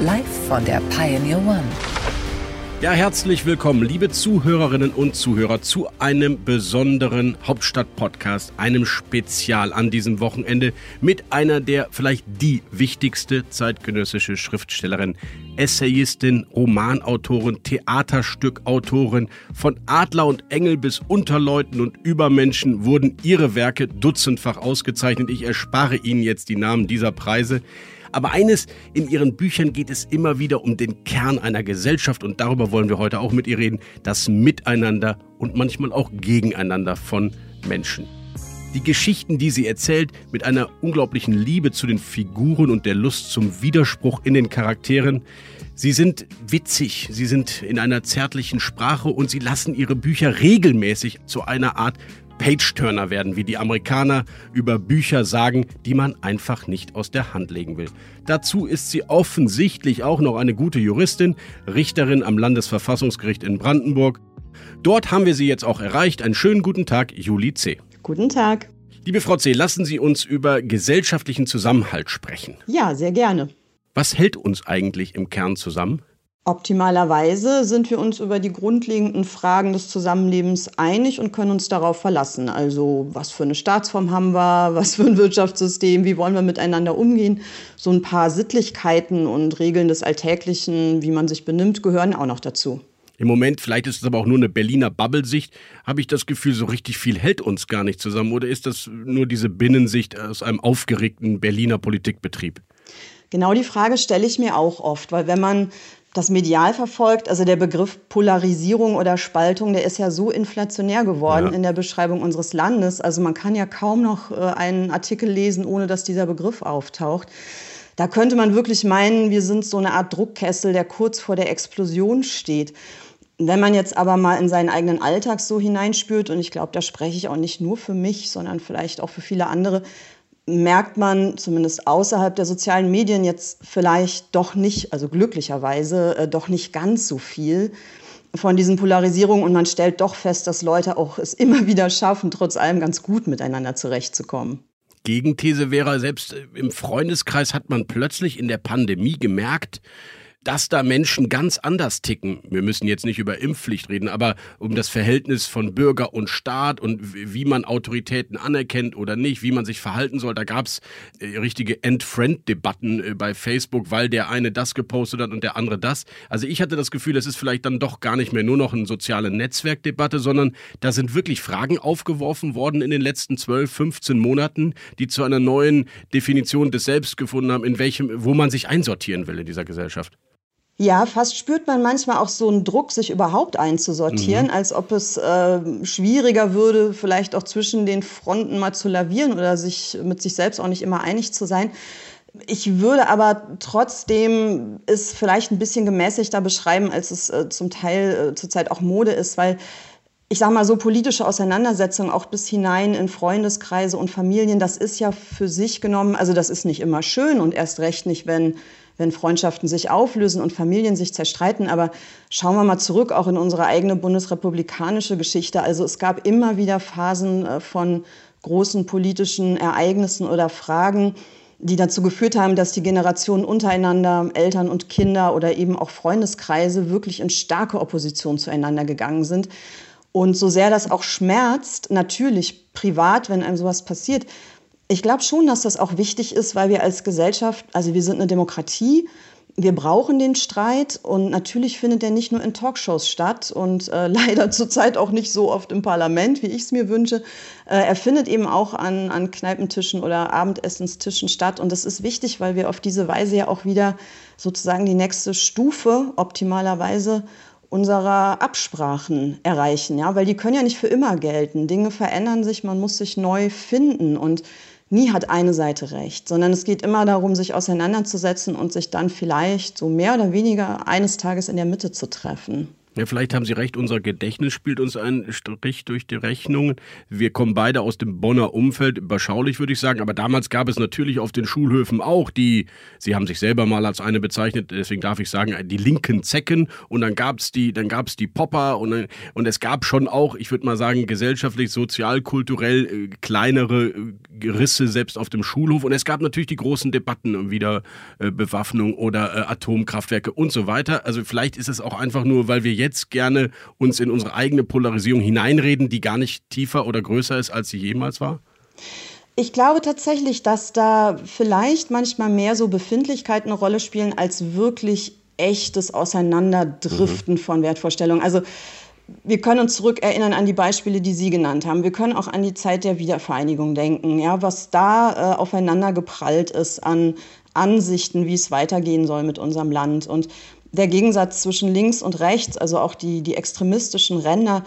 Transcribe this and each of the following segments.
Live von der Pioneer One. Ja, herzlich willkommen, liebe Zuhörerinnen und Zuhörer, zu einem besonderen Hauptstadt-Podcast, einem Spezial an diesem Wochenende mit einer der vielleicht die wichtigste zeitgenössische Schriftstellerin, Essayistin, Romanautorin, Theaterstückautorin. Von Adler und Engel bis Unterleuten und Übermenschen wurden ihre Werke dutzendfach ausgezeichnet. Ich erspare Ihnen jetzt die Namen dieser Preise. Aber eines, in ihren Büchern geht es immer wieder um den Kern einer Gesellschaft und darüber wollen wir heute auch mit ihr reden, das Miteinander und manchmal auch Gegeneinander von Menschen. Die Geschichten, die sie erzählt, mit einer unglaublichen Liebe zu den Figuren und der Lust zum Widerspruch in den Charakteren. Sie sind witzig, sie sind in einer zärtlichen Sprache und sie lassen ihre Bücher regelmäßig zu einer Art Page-Turner werden, wie die Amerikaner über Bücher sagen, die man einfach nicht aus der Hand legen will. Dazu ist sie offensichtlich auch noch eine gute Juristin, Richterin am Landesverfassungsgericht in Brandenburg. Dort haben wir sie jetzt auch erreicht. Einen schönen guten Tag, Juli C. Guten Tag. Liebe Frau C., lassen Sie uns über gesellschaftlichen Zusammenhalt sprechen. Ja, sehr gerne. Was hält uns eigentlich im Kern zusammen? Optimalerweise sind wir uns über die grundlegenden Fragen des Zusammenlebens einig und können uns darauf verlassen. Also was für eine Staatsform haben wir, was für ein Wirtschaftssystem, wie wollen wir miteinander umgehen. So ein paar Sittlichkeiten und Regeln des Alltäglichen, wie man sich benimmt, gehören auch noch dazu. Im Moment, vielleicht ist es aber auch nur eine Berliner Bubble-Sicht, habe ich das Gefühl, so richtig viel hält uns gar nicht zusammen. Oder ist das nur diese Binnensicht aus einem aufgeregten Berliner Politikbetrieb? Genau die Frage stelle ich mir auch oft, weil wenn man das medial verfolgt, also der Begriff Polarisierung oder Spaltung, der ist ja so inflationär geworden ja. in der Beschreibung unseres Landes. Also man kann ja kaum noch äh, einen Artikel lesen, ohne dass dieser Begriff auftaucht. Da könnte man wirklich meinen, wir sind so eine Art Druckkessel, der kurz vor der Explosion steht. Wenn man jetzt aber mal in seinen eigenen Alltag so hineinspürt, und ich glaube, da spreche ich auch nicht nur für mich, sondern vielleicht auch für viele andere, merkt man zumindest außerhalb der sozialen Medien jetzt vielleicht doch nicht, also glücklicherweise äh, doch nicht ganz so viel von diesen Polarisierungen und man stellt doch fest, dass Leute auch es immer wieder schaffen, trotz allem ganz gut miteinander zurechtzukommen. Gegenthese wäre, selbst im Freundeskreis hat man plötzlich in der Pandemie gemerkt, dass da Menschen ganz anders ticken. Wir müssen jetzt nicht über Impfpflicht reden, aber um das Verhältnis von Bürger und Staat und wie man Autoritäten anerkennt oder nicht, wie man sich verhalten soll. Da gab es äh, richtige End-Friend-Debatten äh, bei Facebook, weil der eine das gepostet hat und der andere das. Also ich hatte das Gefühl, es ist vielleicht dann doch gar nicht mehr nur noch eine soziale Netzwerkdebatte, sondern da sind wirklich Fragen aufgeworfen worden in den letzten 12, 15 Monaten, die zu einer neuen Definition des Selbst gefunden haben, in welchem, wo man sich einsortieren will in dieser Gesellschaft. Ja, fast spürt man manchmal auch so einen Druck, sich überhaupt einzusortieren, mhm. als ob es äh, schwieriger würde, vielleicht auch zwischen den Fronten mal zu lavieren oder sich mit sich selbst auch nicht immer einig zu sein. Ich würde aber trotzdem es vielleicht ein bisschen gemäßigter beschreiben, als es äh, zum Teil äh, zurzeit auch Mode ist, weil ich sage mal so politische Auseinandersetzungen auch bis hinein in Freundeskreise und Familien, das ist ja für sich genommen, also das ist nicht immer schön und erst recht nicht, wenn wenn Freundschaften sich auflösen und Familien sich zerstreiten. Aber schauen wir mal zurück, auch in unsere eigene bundesrepublikanische Geschichte. Also es gab immer wieder Phasen äh, von großen politischen Ereignissen oder Fragen, die dazu geführt haben, dass die Generationen untereinander, Eltern und Kinder oder eben auch Freundeskreise wirklich in starke Opposition zueinander gegangen sind. Und so sehr das auch schmerzt, natürlich privat, wenn einem sowas passiert, ich glaube schon, dass das auch wichtig ist, weil wir als Gesellschaft, also wir sind eine Demokratie, wir brauchen den Streit und natürlich findet er nicht nur in Talkshows statt und äh, leider zurzeit auch nicht so oft im Parlament, wie ich es mir wünsche. Äh, er findet eben auch an, an Kneipentischen oder Abendessenstischen statt und das ist wichtig, weil wir auf diese Weise ja auch wieder sozusagen die nächste Stufe optimalerweise unserer Absprachen erreichen, ja, weil die können ja nicht für immer gelten. Dinge verändern sich, man muss sich neu finden und nie hat eine Seite recht, sondern es geht immer darum, sich auseinanderzusetzen und sich dann vielleicht so mehr oder weniger eines Tages in der Mitte zu treffen. Ja, vielleicht haben Sie recht, unser Gedächtnis spielt uns einen Strich durch die Rechnung. Wir kommen beide aus dem Bonner Umfeld, überschaulich würde ich sagen, aber damals gab es natürlich auf den Schulhöfen auch die, Sie haben sich selber mal als eine bezeichnet, deswegen darf ich sagen, die linken Zecken und dann gab es die, dann gab es die Popper und, und es gab schon auch, ich würde mal sagen, gesellschaftlich, sozial, kulturell äh, kleinere äh, Risse selbst auf dem Schulhof und es gab natürlich die großen Debatten um Wiederbewaffnung äh, oder äh, Atomkraftwerke und so weiter. Also vielleicht ist es auch einfach nur, weil wir jetzt jetzt gerne uns in unsere eigene Polarisierung hineinreden, die gar nicht tiefer oder größer ist, als sie jemals war? Ich glaube tatsächlich, dass da vielleicht manchmal mehr so Befindlichkeiten eine Rolle spielen, als wirklich echtes Auseinanderdriften mhm. von Wertvorstellungen. Also wir können uns zurückerinnern an die Beispiele, die Sie genannt haben. Wir können auch an die Zeit der Wiedervereinigung denken, ja, was da äh, aufeinander geprallt ist an Ansichten, wie es weitergehen soll mit unserem Land. Und der Gegensatz zwischen links und rechts, also auch die, die extremistischen Ränder,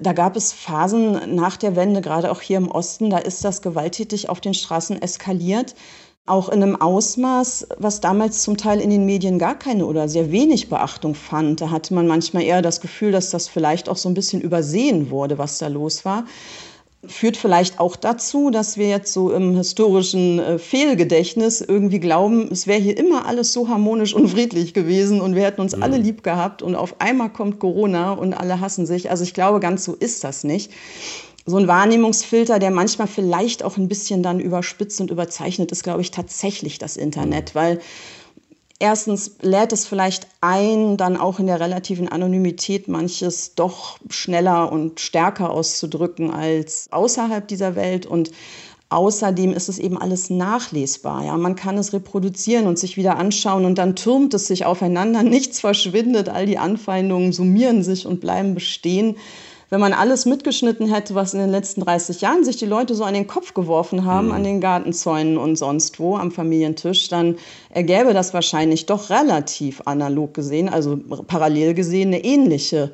da gab es Phasen nach der Wende, gerade auch hier im Osten, da ist das gewalttätig auf den Straßen eskaliert. Auch in einem Ausmaß, was damals zum Teil in den Medien gar keine oder sehr wenig Beachtung fand. Da hatte man manchmal eher das Gefühl, dass das vielleicht auch so ein bisschen übersehen wurde, was da los war führt vielleicht auch dazu, dass wir jetzt so im historischen äh, Fehlgedächtnis irgendwie glauben, es wäre hier immer alles so harmonisch und friedlich gewesen und wir hätten uns mhm. alle lieb gehabt und auf einmal kommt Corona und alle hassen sich. Also ich glaube, ganz so ist das nicht. So ein Wahrnehmungsfilter, der manchmal vielleicht auch ein bisschen dann überspitzt und überzeichnet ist, glaube ich, tatsächlich das Internet, mhm. weil Erstens lädt es vielleicht ein, dann auch in der relativen Anonymität manches doch schneller und stärker auszudrücken als außerhalb dieser Welt. Und außerdem ist es eben alles nachlesbar. Ja? Man kann es reproduzieren und sich wieder anschauen und dann türmt es sich aufeinander. Nichts verschwindet, all die Anfeindungen summieren sich und bleiben bestehen wenn man alles mitgeschnitten hätte, was in den letzten 30 Jahren sich die Leute so an den Kopf geworfen haben, mhm. an den Gartenzäunen und sonst wo am Familientisch, dann ergäbe das wahrscheinlich doch relativ analog gesehen, also parallel gesehen, eine ähnliche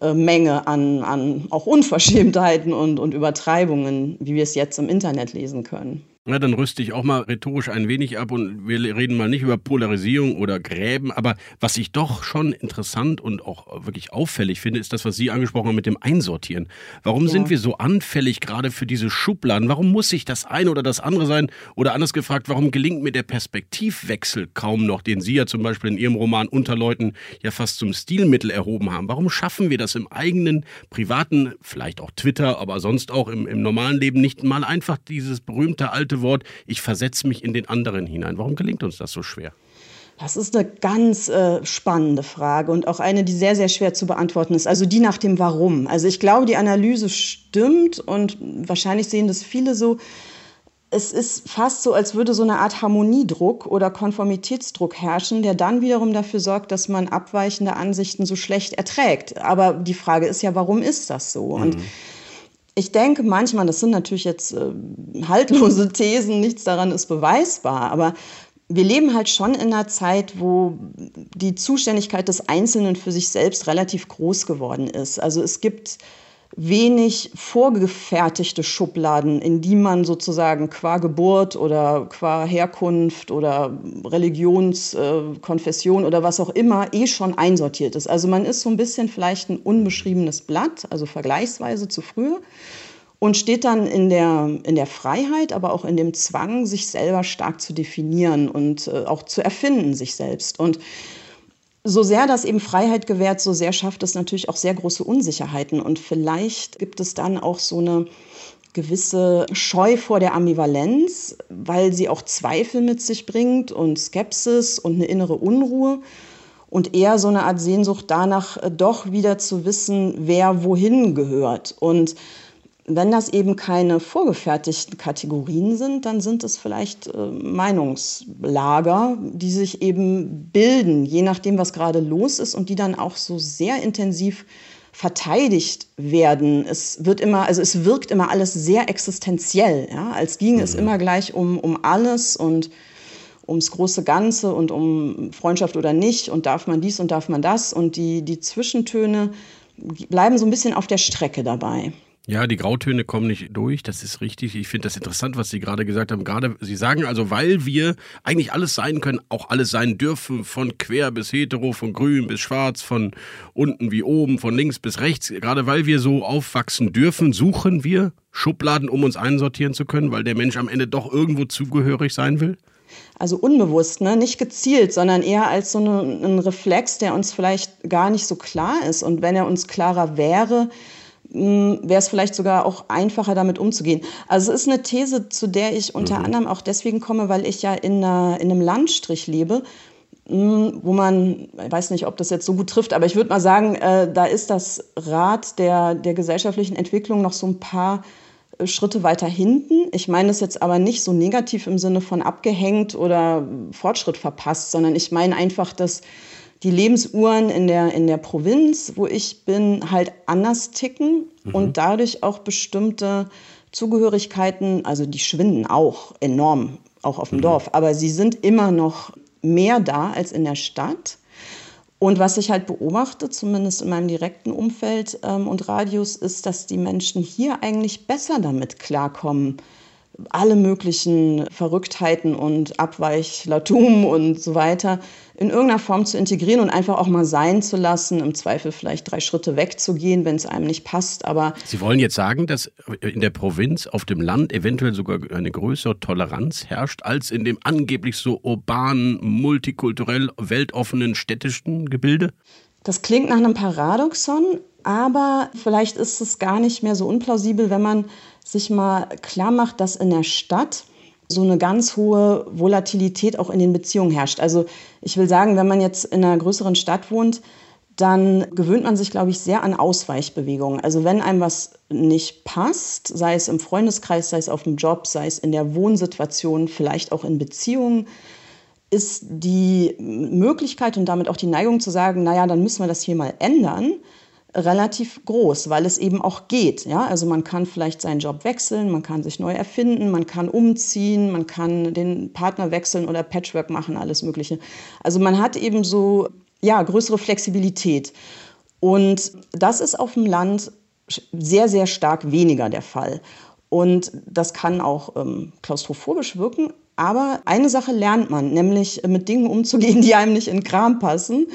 äh, Menge an, an auch Unverschämtheiten und, und Übertreibungen, wie wir es jetzt im Internet lesen können. Na, dann rüste ich auch mal rhetorisch ein wenig ab und wir reden mal nicht über Polarisierung oder Gräben, aber was ich doch schon interessant und auch wirklich auffällig finde, ist das, was Sie angesprochen haben mit dem Einsortieren. Warum ja. sind wir so anfällig gerade für diese Schubladen? Warum muss sich das eine oder das andere sein? Oder anders gefragt, warum gelingt mir der Perspektivwechsel kaum noch, den Sie ja zum Beispiel in Ihrem Roman Unterleuten ja fast zum Stilmittel erhoben haben? Warum schaffen wir das im eigenen, privaten, vielleicht auch Twitter, aber sonst auch im, im normalen Leben nicht mal einfach dieses berühmte alte berühmte Wort, ich versetze mich in den anderen hinein. Warum gelingt uns das so schwer? Das ist eine ganz äh, spannende Frage und auch eine, die sehr, sehr schwer zu beantworten ist. Also die nach dem Warum. Also ich glaube, die Analyse stimmt und wahrscheinlich sehen das viele so. Es ist fast so, als würde so eine Art Harmoniedruck oder Konformitätsdruck herrschen, der dann wiederum dafür sorgt, dass man abweichende Ansichten so schlecht erträgt. Aber die Frage ist ja, warum ist das so? Mhm. Ich denke manchmal, das sind natürlich jetzt äh, haltlose Thesen, nichts daran ist beweisbar, aber wir leben halt schon in einer Zeit, wo die Zuständigkeit des Einzelnen für sich selbst relativ groß geworden ist. Also es gibt wenig vorgefertigte Schubladen, in die man sozusagen qua Geburt oder qua Herkunft oder Religionskonfession äh, oder was auch immer eh schon einsortiert ist. Also man ist so ein bisschen vielleicht ein unbeschriebenes Blatt, also vergleichsweise zu früher und steht dann in der, in der Freiheit, aber auch in dem Zwang, sich selber stark zu definieren und äh, auch zu erfinden, sich selbst. Und so sehr das eben Freiheit gewährt, so sehr schafft es natürlich auch sehr große Unsicherheiten. Und vielleicht gibt es dann auch so eine gewisse Scheu vor der Ambivalenz, weil sie auch Zweifel mit sich bringt und Skepsis und eine innere Unruhe und eher so eine Art Sehnsucht danach, äh, doch wieder zu wissen, wer wohin gehört. Und wenn das eben keine vorgefertigten Kategorien sind, dann sind es vielleicht äh, Meinungslager, die sich eben bilden, je nachdem, was gerade los ist und die dann auch so sehr intensiv verteidigt werden. Es wird immer, also es wirkt immer alles sehr existenziell, ja, als ginge mhm. es immer gleich um, um alles und ums große Ganze und um Freundschaft oder nicht und darf man dies und darf man das und die, die Zwischentöne bleiben so ein bisschen auf der Strecke dabei. Ja, die Grautöne kommen nicht durch, das ist richtig. Ich finde das interessant, was Sie gerade gesagt haben. Gerade, Sie sagen also, weil wir eigentlich alles sein können, auch alles sein dürfen, von quer bis hetero, von grün bis schwarz, von unten wie oben, von links bis rechts. Gerade weil wir so aufwachsen dürfen, suchen wir Schubladen, um uns einsortieren zu können, weil der Mensch am Ende doch irgendwo zugehörig sein will? Also unbewusst, ne? nicht gezielt, sondern eher als so ein Reflex, der uns vielleicht gar nicht so klar ist. Und wenn er uns klarer wäre, wäre es vielleicht sogar auch einfacher, damit umzugehen. Also es ist eine These, zu der ich unter mhm. anderem auch deswegen komme, weil ich ja in, einer, in einem Landstrich lebe, hm, wo man, ich weiß nicht, ob das jetzt so gut trifft, aber ich würde mal sagen, äh, da ist das Rad der, der gesellschaftlichen Entwicklung noch so ein paar äh, Schritte weiter hinten. Ich meine das jetzt aber nicht so negativ im Sinne von abgehängt oder Fortschritt verpasst, sondern ich meine einfach, dass die Lebensuhren in der, in der Provinz, wo ich bin, halt anders ticken mhm. und dadurch auch bestimmte Zugehörigkeiten, also die schwinden auch enorm, auch auf dem mhm. Dorf, aber sie sind immer noch mehr da als in der Stadt. Und was ich halt beobachte, zumindest in meinem direkten Umfeld ähm, und Radius, ist, dass die Menschen hier eigentlich besser damit klarkommen, alle möglichen Verrücktheiten und Abweichlertum und so weiter in irgendeiner Form zu integrieren und einfach auch mal sein zu lassen, im Zweifel vielleicht drei Schritte wegzugehen, wenn es einem nicht passt. Aber Sie wollen jetzt sagen, dass in der Provinz, auf dem Land eventuell sogar eine größere Toleranz herrscht als in dem angeblich so urbanen, multikulturell weltoffenen städtischen Gebilde? Das klingt nach einem Paradoxon, aber vielleicht ist es gar nicht mehr so unplausibel, wenn man sich mal klar macht, dass in der Stadt so eine ganz hohe Volatilität auch in den Beziehungen herrscht. Also ich will sagen, wenn man jetzt in einer größeren Stadt wohnt, dann gewöhnt man sich, glaube ich, sehr an Ausweichbewegungen. Also wenn einem was nicht passt, sei es im Freundeskreis, sei es auf dem Job, sei es in der Wohnsituation, vielleicht auch in Beziehungen, ist die Möglichkeit und damit auch die Neigung zu sagen, naja, dann müssen wir das hier mal ändern, relativ groß, weil es eben auch geht. Ja? Also man kann vielleicht seinen Job wechseln, man kann sich neu erfinden, man kann umziehen, man kann den Partner wechseln oder Patchwork machen, alles Mögliche. Also man hat eben so ja, größere Flexibilität. Und das ist auf dem Land sehr, sehr stark weniger der Fall. Und das kann auch ähm, klaustrophobisch wirken, aber eine Sache lernt man, nämlich mit Dingen umzugehen, die einem nicht in Kram passen,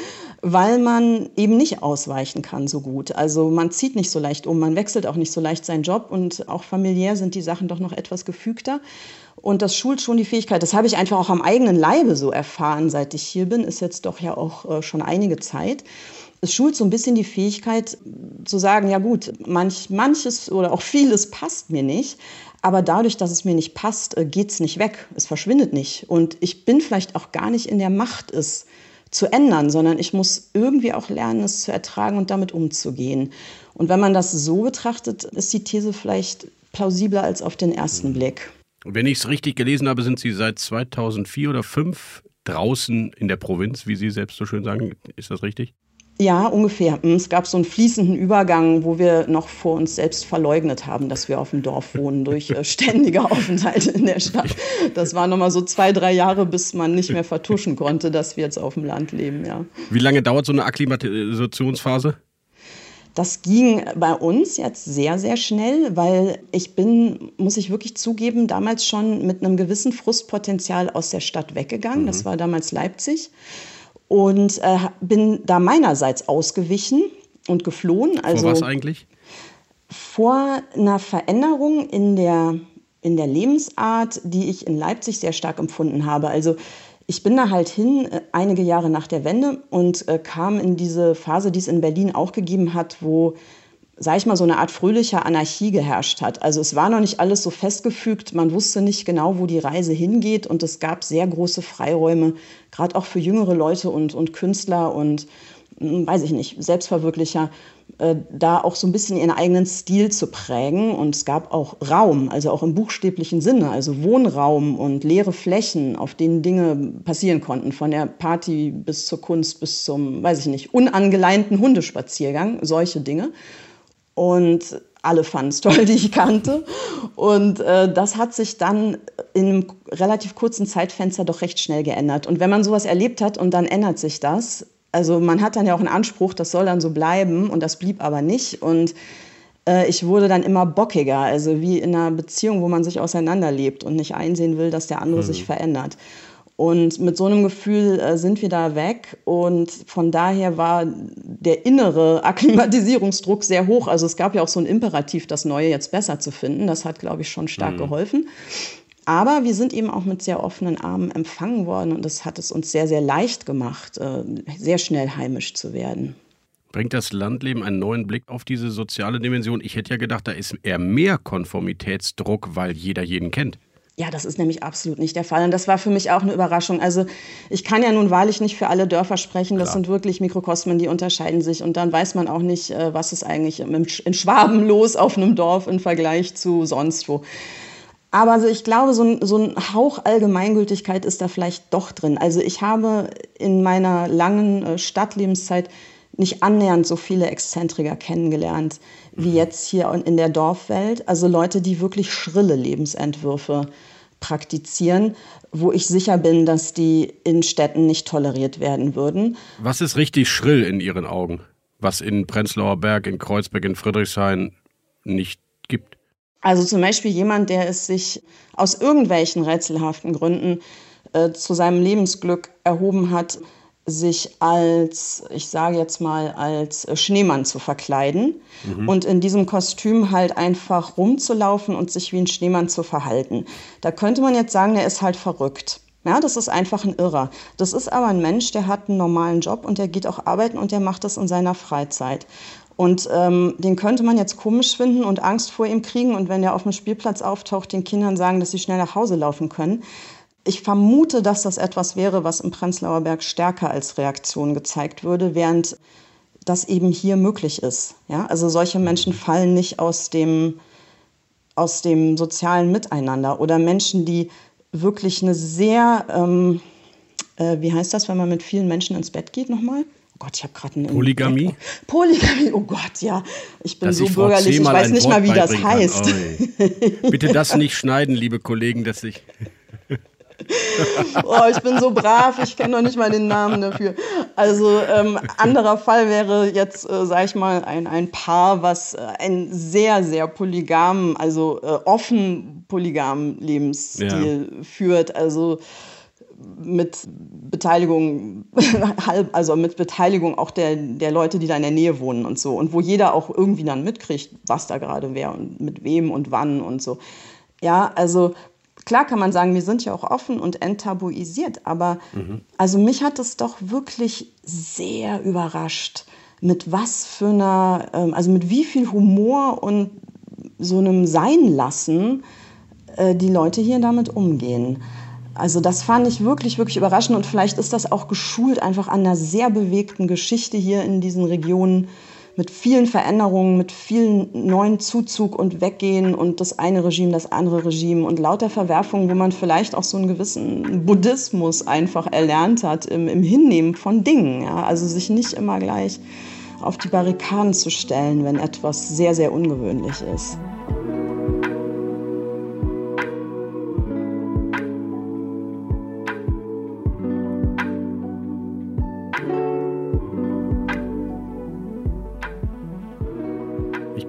weil man eben nicht ausweichen kann so gut. Also man zieht nicht so leicht um, man wechselt auch nicht so leicht seinen Job und auch familiär sind die Sachen doch noch etwas gefügter. Und das schult schon die Fähigkeit. Das habe ich einfach auch am eigenen Leibe so erfahren, seit ich hier bin. Ist jetzt doch ja auch äh, schon einige Zeit. Es schult so ein bisschen die Fähigkeit zu sagen, ja gut, manch, manches oder auch vieles passt mir nicht. Aber dadurch, dass es mir nicht passt, äh, geht es nicht weg. Es verschwindet nicht. Und ich bin vielleicht auch gar nicht in der Macht, es zu ändern, sondern ich muss irgendwie auch lernen, es zu ertragen und damit umzugehen. Und wenn man das so betrachtet, ist die These vielleicht plausibler als auf den ersten Blick. Wenn ich es richtig gelesen habe, sind Sie seit 2004 oder 2005 draußen in der Provinz, wie Sie selbst so schön sagen. Ist das richtig? Ja, ungefähr. Hm, es gab so einen fließenden Übergang, wo wir noch vor uns selbst verleugnet haben, dass wir auf dem Dorf wohnen durch äh, ständige Aufenthalte in der Stadt. Das war nochmal so zwei, drei Jahre, bis man nicht mehr vertuschen konnte, dass wir jetzt auf dem Land leben, ja. Wie lange dauert so eine Akklimatisationsphase? Das ging bei uns jetzt sehr, sehr schnell, weil ich bin, muss ich wirklich zugeben, damals schon mit einem gewissen Frustpotenzial aus der Stadt weggegangen. Mhm. Das war damals Leipzig und äh, bin da meinerseits ausgewichen und geflohen. Also vor was eigentlich? Vor einer Veränderung in der, in der Lebensart, die ich in Leipzig sehr stark empfunden habe. Also ich bin da halt hin, äh, einige Jahre nach der Wende und äh, kam in diese Phase, die es in Berlin auch gegeben hat, wo sag ich mal, so eine Art fröhlicher Anarchie geherrscht hat. Also es war noch nicht alles so festgefügt, man wusste nicht genau, wo die Reise hingeht und es gab sehr große Freiräume, gerade auch für jüngere Leute und, und Künstler und, hm, weiß ich nicht, Selbstverwirklicher, äh, da auch so ein bisschen ihren eigenen Stil zu prägen. Und es gab auch Raum, also auch im buchstäblichen Sinne, also Wohnraum und leere Flächen, auf denen Dinge passieren konnten, von der Party bis zur Kunst, bis zum, weiß ich nicht, unangeleinten Hundespaziergang, solche Dinge und alle fanden es toll, die ich kannte. Und äh, das hat sich dann in einem relativ kurzen Zeitfenster doch recht schnell geändert. Und wenn man sowas erlebt hat und dann ändert sich das, also man hat dann ja auch einen Anspruch, das soll dann so bleiben und das blieb aber nicht. Und Äh, ich wurde dann immer bockiger, also wie in einer Beziehung, wo man sich auseinanderlebt und nicht einsehen will, dass der andere mhm. sich verändert. Und mit so einem Gefühl äh, sind wir da weg. Und von daher war der innere Akklimatisierungsdruck sehr hoch. Also es gab ja auch so ein Imperativ, das Neue jetzt besser zu finden. Das hat, glaube ich, schon stark mhm. geholfen. Aber wir sind eben auch mit sehr offenen Armen empfangen worden und das hat es uns sehr, sehr leicht gemacht, äh, sehr schnell heimisch zu werden. Bringt das Landleben einen neuen Blick auf diese soziale Dimension? Ich hätte ja gedacht, da ist eher mehr Konformitätsdruck, weil jeder jeden kennt. Ja, das ist nämlich absolut nicht der Fall. Und das war für mich auch eine Überraschung. Also ich kann ja nun wahrlich nicht für alle Dörfer sprechen. Das Klar. sind wirklich Mikrokosmen, die unterscheiden sich. Und dann weiß man auch nicht, äh, was ist eigentlich in Schwaben los auf einem Dorf im Vergleich zu sonst wo. Aber also ich glaube, so ein, so ein Hauch Allgemeingültigkeit ist da vielleicht doch drin. Also ich habe in meiner langen äh, Stadtlebenszeit nicht annähernd so viele Exzentriker kennengelernt wie mhm. jetzt hier in der Dorfwelt. Also Leute, die wirklich schrille Lebensentwürfe praktizieren, wo ich sicher bin, dass die in Städten nicht toleriert werden würden. Was ist richtig schrill in Ihren Augen, was in Prenzlauer Berg, in Kreuzberg, in Friedrichshain nicht gibt? Also zum Beispiel jemand, der es sich aus irgendwelchen rätselhaften Gründen äh, zu seinem Lebensglück erhoben hat, sich als, ich sage jetzt mal, als Schneemann zu verkleiden mhm. und in diesem Kostüm halt einfach rumzulaufen und sich wie ein Schneemann zu verhalten. Da könnte man jetzt sagen, der ist halt verrückt. Ja, das ist einfach ein Irrer. Das ist aber ein Mensch, der hat einen normalen Job und der geht auch arbeiten und der macht das in seiner Freizeit. Und ähm, den könnte man jetzt komisch finden und Angst vor ihm kriegen und wenn er auf dem Spielplatz auftaucht, den Kindern sagen, dass sie schnell nach Hause laufen können. Ich vermute, dass das etwas wäre, was im Prenzlauer Berg stärker als Reaktion gezeigt würde, während das eben hier möglich ist. Ja? Also solche Menschen fallen nicht aus dem, aus dem sozialen Miteinander oder Menschen, die wirklich eine sehr, ähm, äh, wie heißt das, wenn man mit vielen Menschen ins Bett geht nochmal? Oh Gott, ich habe gerade eine Polygamie. Polygamie, oh Gott, ja. Ich bin Dass so ich bürgerlich, ich weiß nicht mal, wie das heißt. Bitte das nicht schneiden, liebe Kollegen, dass ich. Oh, ich bin so brav, ich kenne noch nicht mal den Namen dafür. Also ähm, anderer Fall wäre jetzt, äh, sag ich mal, ein, ein Paar, was äh, einen sehr, sehr polygamen, also äh, offen polygamen Lebensstil ja. führt. Also mit Beteiligung, also mit Beteiligung auch der, der Leute, die da in der Nähe wohnen und so. Und wo jeder auch irgendwie dann mitkriegt, was da gerade wäre und mit wem und wann und so. Ja, also klar kann man sagen, wir sind ja auch offen und enttabuisiert, aber mhm. also mich hat es doch wirklich sehr überrascht, mit was für einer, ähm, also mit wie viel Humor und so einem Seinlassen äh, die Leute hier damit umgehen. Also das fand ich wirklich, wirklich überraschend und vielleicht ist das auch geschult einfach an einer sehr bewegten Geschichte hier in diesen Regionen mit vielen Veränderungen, mit vielen neuen Zuzug und Weggehen und das eine Regime, das andere Regime und lauter Verwerfungen, wo man vielleicht auch so einen gewissen Buddhismus einfach erlernt hat im, im Hinnehmen von Dingen. Ja? Also sich nicht immer gleich auf die Barrikaden zu stellen, wenn etwas sehr, sehr ungewöhnlich ist.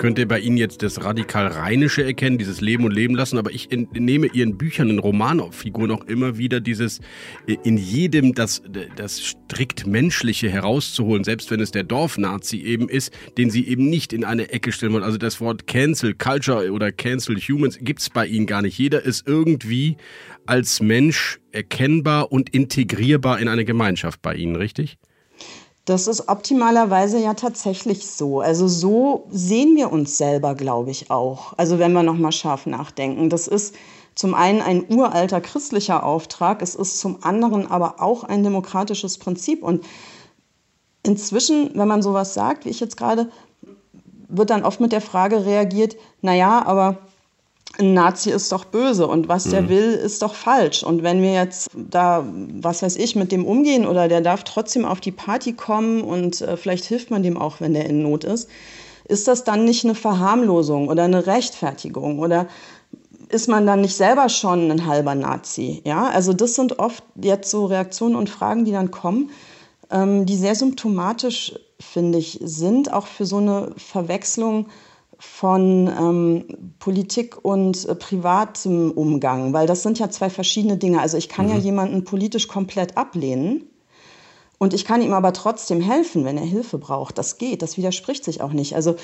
Könnte bei Ihnen jetzt das radikal Rheinische erkennen, dieses Leben und Leben lassen, aber ich entnehme Ihren Büchern, in Romanfiguren auch immer wieder dieses äh, in jedem das, das strikt Menschliche herauszuholen, selbst wenn es der Dorfnazi eben ist, den Sie eben nicht in eine Ecke stellen wollen. Also das Wort Cancel Culture oder Cancel Humans gibt es bei Ihnen gar nicht. Jeder ist irgendwie als Mensch erkennbar und integrierbar in eine Gemeinschaft bei Ihnen, richtig? Das ist optimalerweise ja tatsächlich so. Also so sehen wir uns selber, glaube ich, auch. Also wenn wir nochmal scharf nachdenken. Das ist zum einen ein uralter christlicher Auftrag, es ist zum anderen aber auch ein demokratisches Prinzip. Und inzwischen, wenn man sowas sagt, wie ich jetzt gerade, wird dann oft mit der Frage reagiert, naja, aber ein Nazi ist doch böse und was der mhm. will, ist doch falsch. Und wenn wir jetzt da, was weiß ich, mit dem umgehen oder der darf trotzdem auf die Party kommen und äh, vielleicht hilft man dem auch, wenn der in Not ist, ist das dann nicht eine Verharmlosung oder eine Rechtfertigung oder ist man dann nicht selber schon ein halber Nazi? Ja, also das sind oft jetzt so Reaktionen und Fragen, die dann kommen, ähm, die sehr symptomatisch, finde ich, sind, auch für so eine Verwechslung von ähm, Politik und äh, privatem Umgang, weil das sind ja zwei verschiedene Dinge. Also ich kann mhm. ja jemanden politisch komplett ablehnen und ich kann ihm aber trotzdem helfen, wenn er Hilfe braucht. Das geht, das widerspricht sich auch nicht. Also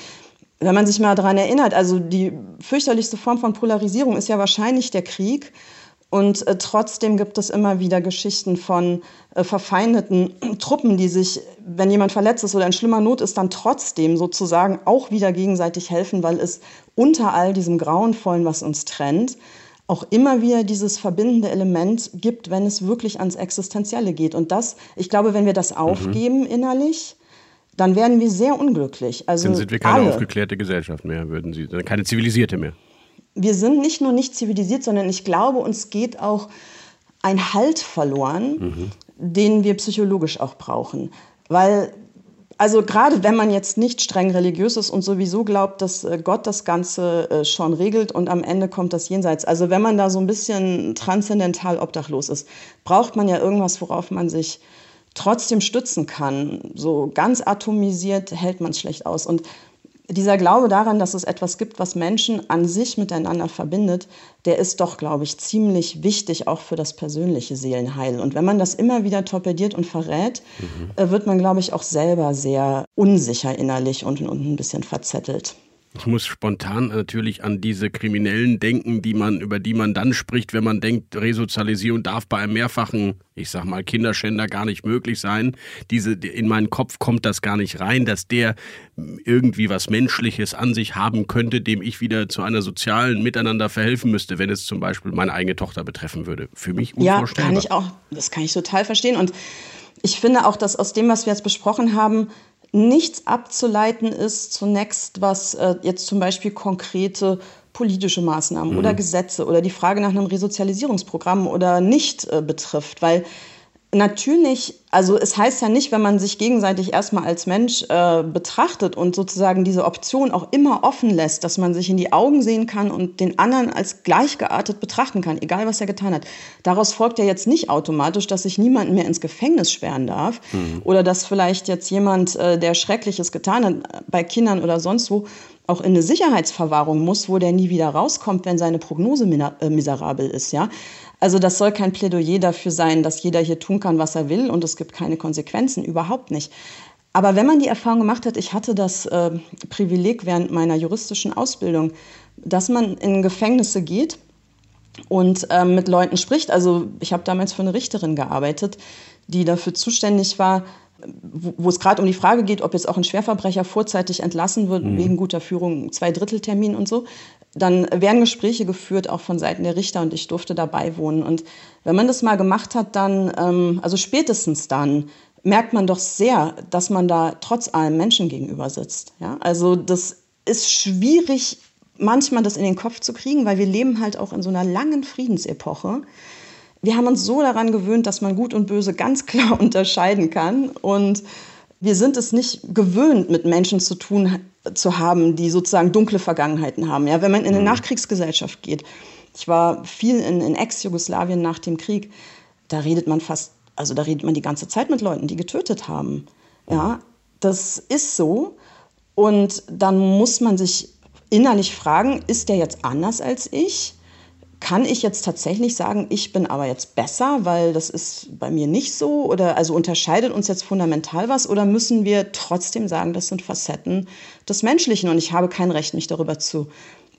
wenn man sich mal daran erinnert, also die fürchterlichste Form von Polarisierung ist ja wahrscheinlich der Krieg. Und äh, trotzdem gibt es immer wieder Geschichten von äh, verfeindeten Truppen, die sich, wenn jemand verletzt ist oder in schlimmer Not ist, dann trotzdem sozusagen auch wieder gegenseitig helfen, weil es unter all diesem Grauenvollen, was uns trennt, auch immer wieder dieses verbindende Element gibt, wenn es wirklich ans Existenzielle geht. Und das, ich glaube, wenn wir das mhm. aufgeben innerlich, dann werden wir sehr unglücklich. Also dann sind wir keine alle. aufgeklärte Gesellschaft mehr, würden Sie, keine zivilisierte mehr. Wir sind nicht nur nicht zivilisiert, sondern ich glaube, uns geht auch ein Halt verloren, mhm. den wir psychologisch auch brauchen. Weil also gerade wenn man jetzt nicht streng religiös ist und sowieso glaubt, dass äh, Gott das Ganze äh, schon regelt und am Ende kommt das Jenseits. Also wenn man da so ein bisschen transzendental obdachlos ist, braucht man ja irgendwas, worauf man sich trotzdem stützen kann. So ganz atomisiert hält man es schlecht aus. Und dieser Glaube daran, dass es etwas gibt, was Menschen an sich miteinander verbindet, der ist doch, glaube ich, ziemlich wichtig auch für das persönliche Seelenheil. Und wenn man das immer wieder torpediert und verrät, mhm. wird man, glaube ich, auch selber sehr unsicher innerlich und, und ein bisschen verzettelt. Ich muss spontan natürlich an diese Kriminellen denken, die man, über die man dann spricht, wenn man denkt, Resozialisierung darf bei einem mehrfachen, ich sag mal, Kinderschänder gar nicht möglich sein. Diese, in meinen Kopf kommt das gar nicht rein, dass der irgendwie was Menschliches an sich haben könnte, dem ich wieder zu einer sozialen Miteinander verhelfen müsste, wenn es zum Beispiel meine eigene Tochter betreffen würde. Für mich unvorstellbar. Ja, kann ich auch, das kann ich total verstehen. Und ich finde auch, dass aus dem, was wir jetzt besprochen haben, nichts abzuleiten ist zunächst, was äh, jetzt zum Beispiel konkrete politische Maßnahmen mhm. oder Gesetze oder die Frage nach einem Resozialisierungsprogramm oder nicht äh, betrifft, weil natürlich, also es heißt ja nicht, wenn man sich gegenseitig erstmal als Mensch äh, betrachtet und sozusagen diese Option auch immer offen lässt, dass man sich in die Augen sehen kann und den anderen als gleichgeartet betrachten kann, egal was er getan hat. Daraus folgt ja jetzt nicht automatisch, dass sich niemand mehr ins Gefängnis sperren darf mhm. oder dass vielleicht jetzt jemand, äh, der Schreckliches getan hat, bei Kindern oder sonst wo, auch in eine Sicherheitsverwahrung muss, wo der nie wieder rauskommt, wenn seine Prognose äh, miserabel ist, ja. Also das soll kein Plädoyer dafür sein, dass jeder hier tun kann, was er will und es gibt keine Konsequenzen, überhaupt nicht. Aber wenn man die Erfahrung gemacht hat, ich hatte das äh, Privileg während meiner juristischen Ausbildung, dass man in Gefängnisse geht und äh, mit Leuten spricht. Also ich habe damals für eine Richterin gearbeitet, die dafür zuständig war, wo es gerade um die Frage geht, ob jetzt auch ein Schwerverbrecher vorzeitig entlassen wird, mhm. wegen guter Führung, Zweidritteltermin und so, dann werden Gespräche geführt, auch von Seiten der Richter und ich durfte dabei wohnen. Und wenn man das mal gemacht hat, dann, ähm, also spätestens dann, merkt man doch sehr, dass man da trotz allem Menschen gegenüber sitzt. Ja? Also das ist schwierig, manchmal das in den Kopf zu kriegen, weil wir leben halt auch in so einer langen Friedensepoche wir haben uns so daran gewöhnt, dass man Gut und Böse ganz klar unterscheiden kann. Und wir sind es nicht gewöhnt, mit Menschen zu tun zu haben, die sozusagen dunkle Vergangenheiten haben. Ja, wenn man in eine mhm. Nachkriegsgesellschaft geht, ich war viel in, in Ex-Jugoslawien nach dem Krieg, da redet man fast, also da redet man die ganze Zeit mit Leuten, die getötet haben. Ja, das ist so. Und dann muss man sich innerlich fragen, ist der jetzt anders als ich? Kann ich jetzt tatsächlich sagen, ich bin aber jetzt besser, weil das ist bei mir nicht so? Oder also unterscheidet uns jetzt fundamental was? Oder müssen wir trotzdem sagen, das sind Facetten des Menschlichen und ich habe kein Recht, mich darüber zu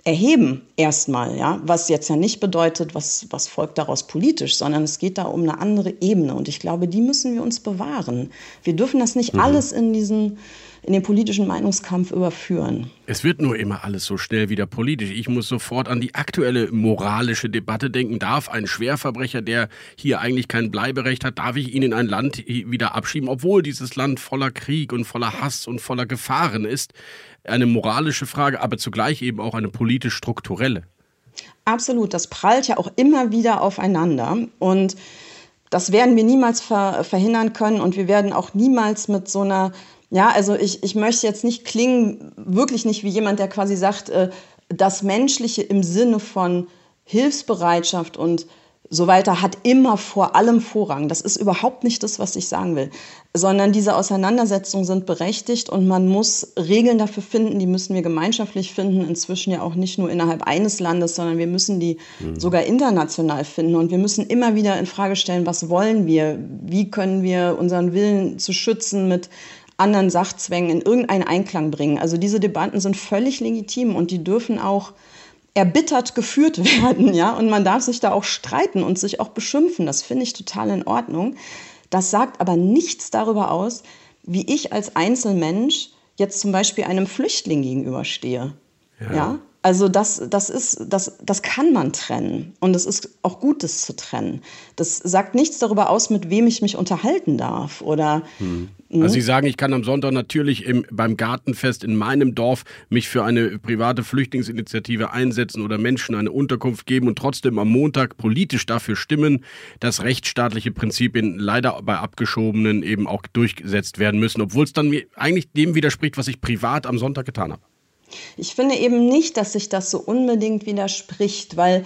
erheben, erstmal, ja, was jetzt ja nicht bedeutet, was, was folgt daraus politisch, sondern es geht da um eine andere Ebene und ich glaube, die müssen wir uns bewahren. Wir dürfen das nicht mhm. alles in diesen in den politischen Meinungskampf überführen. Es wird nur immer alles so schnell wieder politisch. Ich muss sofort an die aktuelle moralische Debatte denken. Darf ein Schwerverbrecher, der hier eigentlich kein Bleiberecht hat, darf ich ihn in ein Land wieder abschieben, obwohl dieses Land voller Krieg und voller Hass und voller Gefahren ist? Eine moralische Frage, aber zugleich eben auch eine politisch-strukturelle. Absolut, das prallt ja auch immer wieder aufeinander und das werden wir niemals ver verhindern können und wir werden auch niemals mit so einer ja, also ich, ich möchte jetzt nicht klingen, wirklich nicht wie jemand, der quasi sagt, äh, das Menschliche im Sinne von Hilfsbereitschaft und so weiter hat immer vor allem Vorrang. Das ist überhaupt nicht das, was ich sagen will, sondern diese Auseinandersetzungen sind berechtigt und man muss Regeln dafür finden, die müssen wir gemeinschaftlich finden, inzwischen ja auch nicht nur innerhalb eines Landes, sondern wir müssen die mhm. sogar international finden und wir müssen immer wieder in Frage stellen, was wollen wir? Wie können wir unseren Willen zu schützen mit anderen Sachzwängen in irgendeinen Einklang bringen? Also diese Debatten sind völlig legitim und die dürfen auch erbittert geführt werden, ja, und man darf sich da auch streiten und sich auch beschimpfen. Das finde ich total in Ordnung. Das sagt aber nichts darüber aus, wie ich als Einzelmensch jetzt zum Beispiel einem Flüchtling gegenüberstehe. Ja. ja? Also das, das ist, das, das kann man trennen. Und es ist auch gut, das zu trennen. Das sagt nichts darüber aus, mit wem ich mich unterhalten darf. Oder hm. Also Sie sagen, ich kann am Sonntag natürlich im, beim Gartenfest in meinem Dorf mich für eine private Flüchtlingsinitiative einsetzen oder Menschen eine Unterkunft geben und trotzdem am Montag politisch dafür stimmen, dass rechtsstaatliche Prinzipien leider bei Abgeschobenen eben auch durchgesetzt werden müssen, obwohl es dann mir eigentlich dem widerspricht, was ich privat am Sonntag getan habe. Ich finde eben nicht, dass sich das so unbedingt widerspricht, weil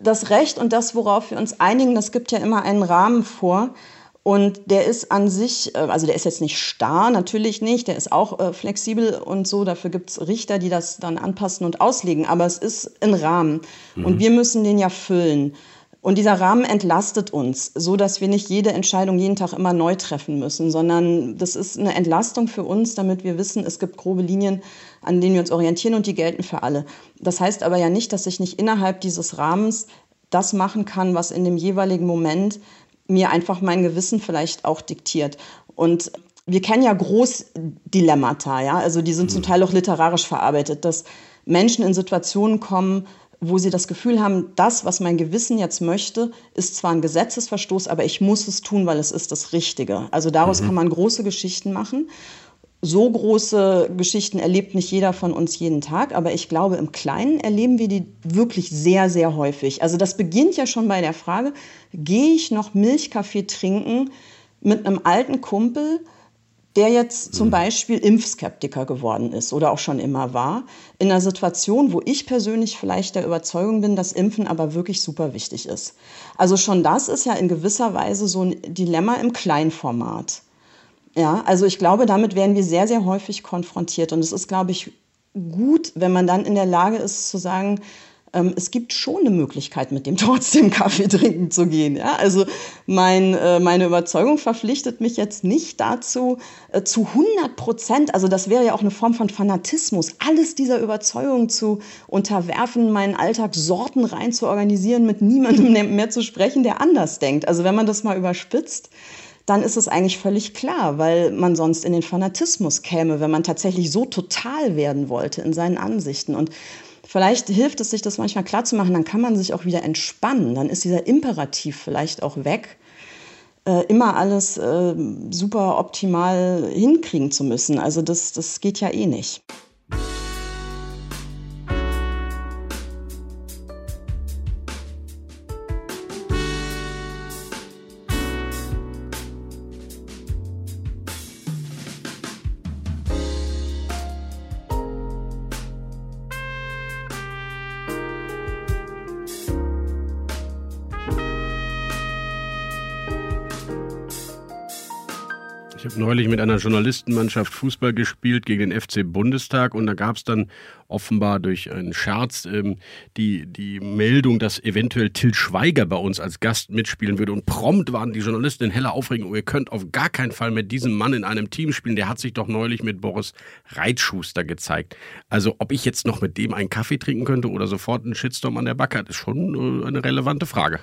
das Recht und das, worauf wir uns einigen, das gibt ja immer einen Rahmen vor. Und der ist an sich, äh, also der ist jetzt nicht starr, natürlich nicht, der ist auch äh, flexibel und so. Dafür gibt es Richter, die das dann anpassen und auslegen. Aber es ist ein Rahmen. Mhm. Und wir müssen den ja füllen. Und dieser Rahmen entlastet uns, so dass wir nicht jede Entscheidung jeden Tag immer neu treffen müssen, sondern das ist eine Entlastung für uns, damit wir wissen, es gibt grobe Linien, an denen wir uns orientieren und die gelten für alle. Das heißt aber ja nicht, dass ich nicht innerhalb dieses Rahmens das machen kann, was in dem jeweiligen Moment mir einfach mein Gewissen vielleicht auch diktiert. Und wir kennen ja Großdilemmata, ja, also die sind zum mhm. Teil auch literarisch verarbeitet, dass Menschen in Situationen kommen, wo sie das Gefühl haben, das, was mein Gewissen jetzt möchte, ist zwar ein Gesetzesverstoß, aber ich muss es tun, weil es ist das Richtige. Also daraus mhm. kann man große Geschichten machen. So große Geschichten erlebt nicht jeder von uns jeden Tag, aber ich glaube, im Kleinen erleben wir die wirklich sehr, sehr häufig. Also das beginnt ja schon bei der Frage, gehe ich noch Milchkaffee trinken mit einem alten Kumpel, der jetzt zum mhm. Beispiel Impfskeptiker geworden ist oder auch schon immer war, in einer Situation, wo ich persönlich vielleicht der Überzeugung bin, dass Impfen aber wirklich super wichtig ist. Also schon das ist ja in gewisser Weise so ein Dilemma im Kleinformat. Ja, also ich glaube, damit werden wir sehr, sehr häufig konfrontiert. Und es ist, glaube ich, gut, wenn man dann in der Lage ist zu sagen, es gibt schon eine Möglichkeit, mit dem trotzdem Kaffee trinken zu gehen. Ja? Also mein, äh, meine Überzeugung verpflichtet mich jetzt nicht dazu, äh, zu 100 Prozent, also das wäre ja auch eine Form von Fanatismus, alles dieser Überzeugung zu unterwerfen, meinen Alltag sortenrein zu organisieren, mit niemandem mehr zu sprechen, der anders denkt. Also wenn man das mal überspitzt, dann ist es eigentlich völlig klar, weil man sonst in den Fanatismus käme, wenn man tatsächlich so total werden wollte in seinen Ansichten. Und vielleicht hilft es sich, das manchmal klar zu machen, dann kann man sich auch wieder entspannen. Dann ist dieser Imperativ vielleicht auch weg, äh, immer alles äh, super optimal hinkriegen zu müssen. Also das, das geht ja eh nicht. Neulich mit einer Journalistenmannschaft Fußball gespielt gegen den FC Bundestag und da gab es dann offenbar durch einen Scherz ähm, die, die Meldung, dass eventuell Till Schweiger bei uns als Gast mitspielen würde und prompt waren die Journalisten in heller Aufregung, oh, ihr könnt auf gar keinen Fall mit diesem Mann in einem Team spielen, der hat sich doch neulich mit Boris Reitschuster gezeigt. Also ob ich jetzt noch mit dem einen Kaffee trinken könnte oder sofort einen Shitstorm an der Backe hat, ist schon äh, eine relevante Frage.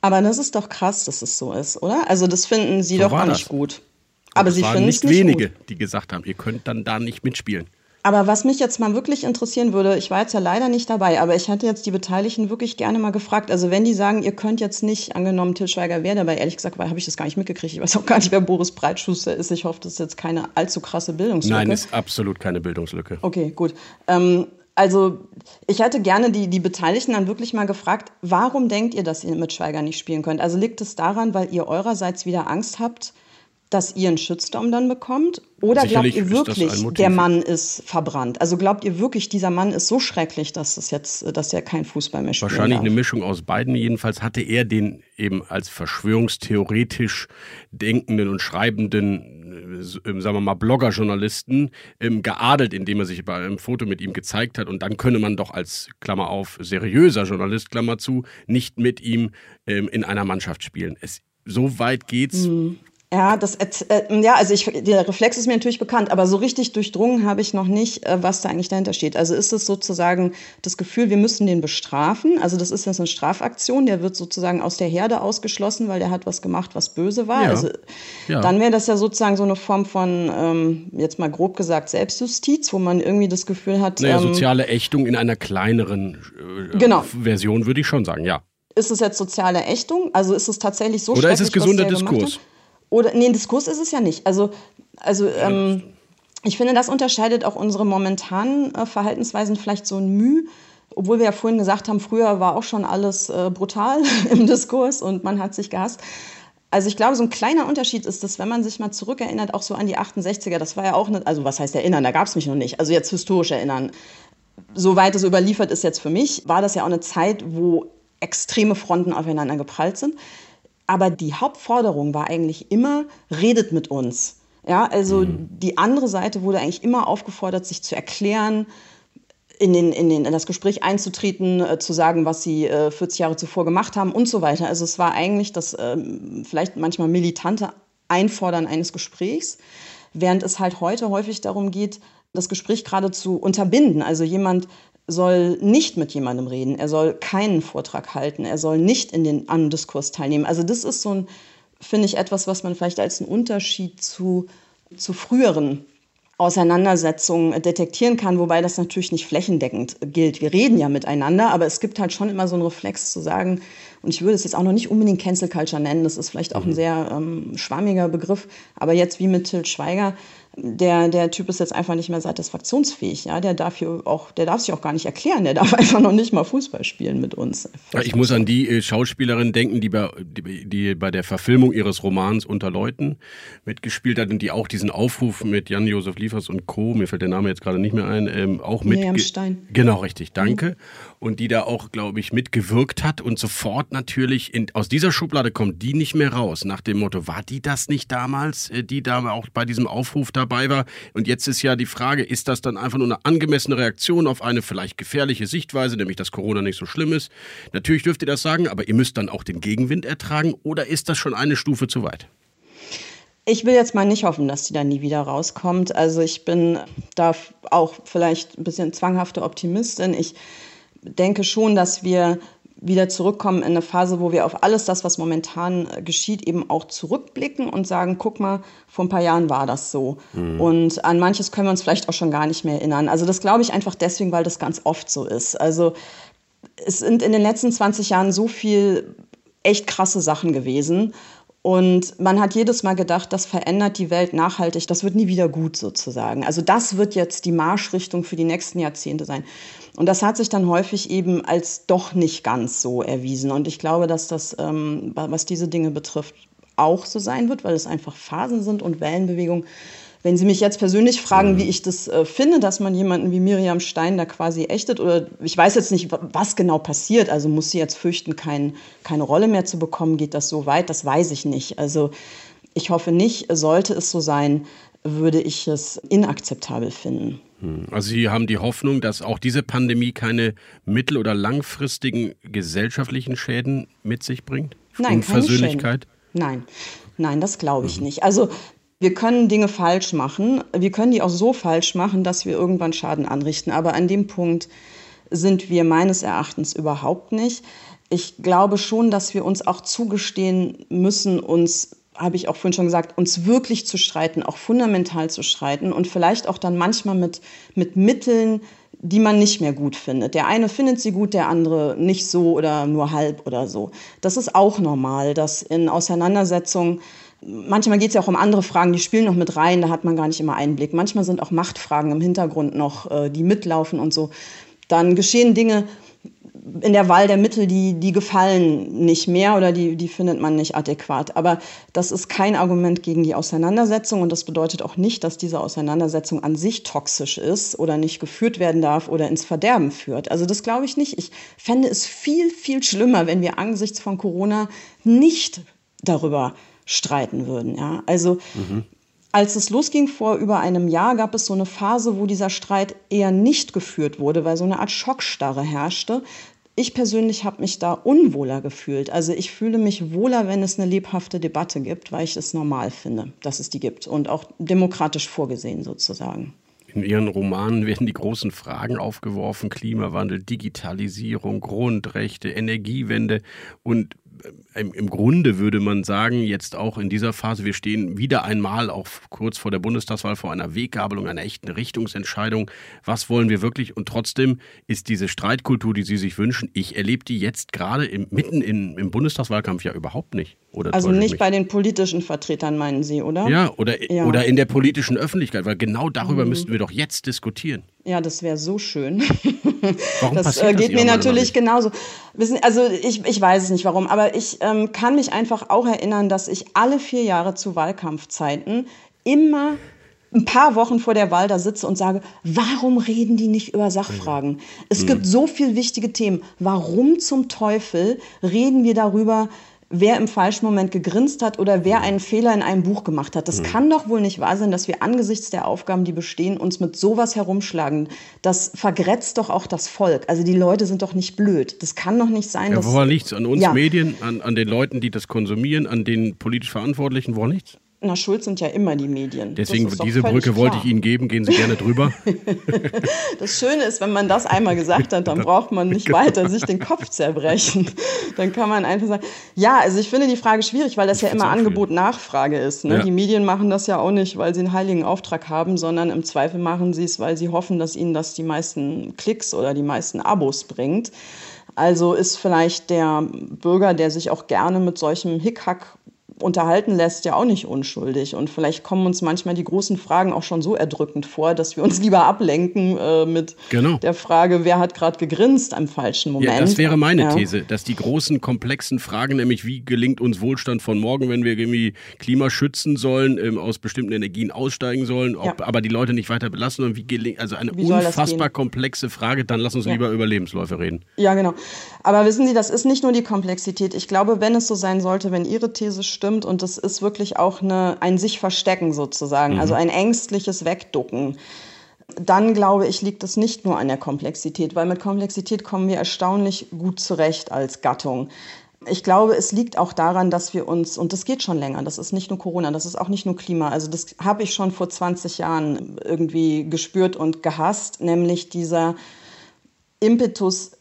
Aber das ist doch krass, dass es so ist, oder? Also das finden Sie so doch auch nicht gut. Aber sie finden es nicht wenige, gut. die gesagt haben, ihr könnt dann da nicht mitspielen. Aber was mich jetzt mal wirklich interessieren würde, ich war jetzt ja leider nicht dabei, aber ich hätte jetzt die Beteiligten wirklich gerne mal gefragt. Also wenn die sagen, ihr könnt jetzt nicht, angenommen, Til Schweiger wäre dabei, ehrlich gesagt, habe ich das gar nicht mitgekriegt. Ich weiß auch gar nicht, wer Boris Breitschuster ist. Ich hoffe, das ist jetzt keine allzu krasse Bildungslücke. Nein, ist absolut keine Bildungslücke. Okay, gut. Ähm, also ich hätte gerne die, die Beteiligten dann wirklich mal gefragt, warum denkt ihr, dass ihr mit Schweiger nicht spielen könnt? Also liegt es daran, weil ihr eurerseits wieder Angst habt, dass ihr einen Shitstorm dann bekommt? Oder Sicherlich glaubt ihr das wirklich, der Mann ist verbrannt? Also glaubt ihr wirklich, dieser Mann ist so schrecklich, dass es jetzt, dass er kein Fußball mehr spielt? Wahrscheinlich eine Mischung aus beiden. Jedenfalls hatte er den eben als verschwörungstheoretisch denkenden und schreibenden, äh, sagen wir mal, Blogger-Journalisten ähm, geadelt, indem er sich bei einem Foto mit ihm gezeigt hat. Und dann könne man doch als, Klammer auf, seriöser Journalist, Klammer zu, nicht mit ihm ähm, in einer Mannschaft spielen. Es, so weit geht's. Mhm. Ja, das, äh, ja, also ich, der Reflex ist mir natürlich bekannt, aber so richtig durchdrungen habe ich noch nicht, äh, was da eigentlich dahinter steht. Also ist es sozusagen das Gefühl, wir müssen den bestrafen. Also das ist jetzt eine Strafaktion, der wird sozusagen aus der Herde ausgeschlossen, weil der hat was gemacht, was böse war. Ja. Also Ja. dann wäre das ja sozusagen so eine Form von, ähm, jetzt mal grob gesagt, Selbstjustiz, wo man irgendwie das Gefühl hat, Naja, ähm, soziale Ächtung in einer kleineren äh, Genau. Version, würde ich schon sagen, ja. ist es jetzt soziale Ächtung? Also ist es tatsächlich so Oder ist es gesunder Diskurs? Oder nee, ein Diskurs ist es ja nicht. Also, also ähm, ich finde, das unterscheidet auch unsere momentanen äh, Verhaltensweisen vielleicht so ein Mühe. Obwohl wir ja vorhin gesagt haben, früher war auch schon alles äh, brutal im Diskurs und man hat sich gehasst. Also ich glaube, so ein kleiner Unterschied ist das, wenn man sich mal zurückerinnert, auch so an die 68er, das war ja auch, eine, also was heißt erinnern, da gab es mich noch nicht, also jetzt historisch erinnern. Soweit es überliefert ist jetzt für mich, war das ja auch eine Zeit, wo extreme Fronten aufeinander geprallt sind. Aber die Hauptforderung war eigentlich immer, redet mit uns. Ja, also die andere Seite wurde eigentlich immer aufgefordert, sich zu erklären, in, den, in, den, in das Gespräch einzutreten, äh, zu sagen, was sie äh, 40 Jahre zuvor gemacht haben und so weiter. Also es war eigentlich das ähm, vielleicht manchmal militante Einfordern eines Gesprächs, während es halt heute häufig darum geht, das Gespräch gerade zu unterbinden. Also jemand soll nicht mit jemandem reden, er soll keinen Vortrag halten, er soll nicht in den an Diskurs teilnehmen. Also das ist so ein, finde ich, etwas, was man vielleicht als einen Unterschied zu, zu früheren Auseinandersetzungen detektieren kann, wobei das natürlich nicht flächendeckend gilt. Wir reden ja miteinander, aber es gibt halt schon immer so einen Reflex zu sagen, und ich würde es jetzt auch noch nicht unbedingt Cancel Culture nennen, das ist vielleicht auch ein sehr ähm, schwammiger Begriff, aber jetzt wie mit Til Schweiger, der, der Typ ist jetzt einfach nicht mehr satisfaktionsfähig. Ja? Der, darf hier auch, der darf sich auch gar nicht erklären, der darf einfach noch nicht mal Fußball spielen mit uns. Ja, Ich muss an die äh, Schauspielerin denken, die bei, die, die bei der Verfilmung ihres Romans Unter Leuten mitgespielt hat und die auch diesen Aufruf mit Jan-Josef Liefers und Co., mir fällt der Name jetzt gerade nicht mehr ein, ähm, auch mit. Miriam Stein. Genau, richtig, danke. Und die da auch, glaube ich, mitgewirkt hat und sofort natürlich in, aus dieser Schublade kommt die nicht mehr raus. Nach dem Motto, war die das nicht damals, äh, die da auch bei diesem Aufruf dabei war? Und jetzt ist ja die Frage, ist das dann einfach nur eine angemessene Reaktion auf eine vielleicht gefährliche Sichtweise, nämlich dass Corona nicht so schlimm ist? Natürlich dürft ihr das sagen, aber ihr müsst dann auch den Gegenwind ertragen oder ist das schon eine Stufe zu weit? Ich will jetzt mal nicht hoffen, dass die da nie wieder rauskommt. Also ich bin da auch vielleicht ein bisschen zwanghafte Optimistin. Ich denke schon, dass wir wieder zurückkommen in eine Phase, wo wir auf alles das, was momentan äh, geschieht, eben auch zurückblicken und sagen, guck mal, vor ein paar Jahren war das so. Und an manches können wir uns vielleicht auch schon gar nicht mehr erinnern. Also das glaube ich einfach deswegen, weil das ganz oft so ist. Also es sind in den letzten 20 Jahren so viel echt krasse Sachen gewesen. Und man hat jedes Mal gedacht, das verändert die Welt nachhaltig, das wird nie wieder gut sozusagen. Also das wird jetzt die Marschrichtung für die nächsten Jahrzehnte sein. Und das hat sich dann häufig eben als doch nicht ganz so erwiesen. Und ich glaube, dass das, ähm, was diese Dinge betrifft, auch so sein wird, weil es einfach Phasen sind und Wellenbewegungen. Wenn Sie mich jetzt persönlich fragen, wie ich das äh, finde, dass man jemanden wie Miriam Stein da quasi ächtet, oder ich weiß jetzt nicht, was genau passiert, also muss sie jetzt fürchten, kein, keine Rolle mehr zu bekommen, geht das so weit, das weiß ich nicht. Also ich hoffe nicht, sollte es so sein, würde ich es inakzeptabel finden. Also Sie haben die Hoffnung, dass auch diese Pandemie keine mittel- oder langfristigen gesellschaftlichen Schäden mit sich bringt? Nein, keine Unversöhnlichkeit? Nein, nein, das glaube ich nicht. Also wir können Dinge falsch machen. Wir können die auch so falsch machen, dass wir irgendwann Schaden anrichten. Aber an dem Punkt sind wir meines Erachtens überhaupt nicht. Ich glaube schon, dass wir uns auch zugestehen müssen, uns, habe ich auch vorhin schon gesagt, uns wirklich zu streiten, auch fundamental zu streiten und vielleicht auch dann manchmal mit, mit Mitteln, die man nicht mehr gut findet. Der eine findet sie gut, der andere nicht so oder nur halb oder so. Das ist auch normal, dass in Auseinandersetzungen manchmal geht es ja auch um andere Fragen, die spielen noch mit rein, da hat man gar nicht immer Einblick. Manchmal sind auch Machtfragen im Hintergrund noch, äh, die mitlaufen und so. Dann geschehen Dinge, in der Wahl der Mittel, die, die gefallen nicht mehr oder die, die findet man nicht adäquat. Aber das ist kein Argument gegen die Auseinandersetzung und das bedeutet auch nicht, dass diese Auseinandersetzung an sich toxisch ist oder nicht geführt werden darf oder ins Verderben führt. Also das glaube ich nicht. Ich fände es viel, viel schlimmer, wenn wir angesichts von Corona nicht darüber streiten würden. Ja? Also mhm. Als es losging vor über einem Jahr, gab es so eine Phase, wo dieser Streit eher nicht geführt wurde, weil so eine Art Schockstarre herrschte. Ich persönlich habe mich da unwohler gefühlt. Also ich fühle mich wohler, wenn es eine lebhafte Debatte gibt, weil ich es normal finde, dass es die gibt und auch demokratisch vorgesehen sozusagen. In Ihren Romanen werden die großen Fragen aufgeworfen, Klimawandel, Digitalisierung, Grundrechte, Energiewende und im, Grunde würde man sagen, jetzt auch in dieser Phase, wir stehen wieder einmal auch kurz vor der Bundestagswahl vor einer Weggabelung, einer echten Richtungsentscheidung. Was wollen wir wirklich? Und trotzdem ist diese Streitkultur, die Sie sich wünschen, ich erlebe die jetzt gerade im, mitten in, im Bundestagswahlkampf ja überhaupt nicht. Oder also nicht bei den politischen Vertretern, meinen Sie, oder? Ja, oder, ja. oder in der politischen Öffentlichkeit, weil genau darüber mhm. müssten wir doch jetzt diskutieren. Ja, das wäre so schön. Warum das äh, geht das mir natürlich genauso. Wissen, also ich, ich weiß es nicht warum, aber ich ähm, kann mich einfach auch erinnern, dass ich alle vier Jahre zu Wahlkampfzeiten immer ein paar Wochen vor der Wahl da sitze und sage, warum reden die nicht über Sachfragen? Es mhm. gibt so viele wichtige Themen. Warum zum Teufel reden wir darüber, wer im falschen Moment gegrinst hat oder wer einen Fehler in einem Buch gemacht hat. Das mhm. kann doch wohl nicht wahr sein, dass wir angesichts der Aufgaben, die bestehen, uns mit sowas herumschlagen. Das vergrätzt doch auch das Volk. Also die Leute sind doch nicht blöd. Das kann doch nicht sein. Ja, woran liegt es? An uns ja. Medien, an, an den Leuten, die das konsumieren, an den politisch Verantwortlichen? Woran liegt na, schuld sind ja immer die Medien. Deswegen, diese Brücke klar. wollte ich Ihnen geben. Gehen Sie gerne drüber. das Schöne ist, wenn man das einmal gesagt hat, dann braucht man nicht genau. weiter sich den Kopf zerbrechen. Dann kann man einfach sagen, ja, also ich finde die Frage schwierig, weil das ich ja immer Angebot-Nachfrage ist. Ne? Ja. Die Medien machen das ja auch nicht, weil sie einen heiligen Auftrag haben, sondern im Zweifel machen sie es, weil sie hoffen, dass ihnen das die meisten Klicks oder die meisten Abos bringt. Also ist vielleicht der Bürger, der sich auch gerne mit solchem Hickhack unterhalten lässt, ja auch nicht unschuldig. Und vielleicht kommen uns manchmal die großen Fragen auch schon so erdrückend vor, dass wir uns lieber ablenken äh, mit genau. der Frage, wer hat gerade gegrinst am falschen Moment. Ja, das wäre meine ja. These, dass die großen, komplexen Fragen, nämlich wie gelingt uns Wohlstand von morgen, wenn wir irgendwie Klima schützen sollen, ähm, aus bestimmten Energien aussteigen sollen, ob, ja. aber die Leute nicht weiter belassen und wie gelingt, also eine unfassbar komplexe Frage, dann lass uns lieber über Lebensläufe reden. Ja, genau. Aber wissen Sie, das ist nicht nur die Komplexität. Ich glaube, wenn es so sein sollte, wenn Ihre These stimmt, stimmt und das ist wirklich auch eine, ein sich verstecken sozusagen, mhm. also ein ängstliches Wegducken. Dann glaube ich, liegt es nicht nur an der Komplexität, weil mit Komplexität kommen wir erstaunlich gut zurecht als Gattung. Ich glaube, es liegt auch daran, dass wir uns, und das geht schon länger, das ist nicht nur Corona, das ist auch nicht nur Klima, also das habe ich schon vor 20 Jahren irgendwie gespürt und gehasst, nämlich dieser Impetus,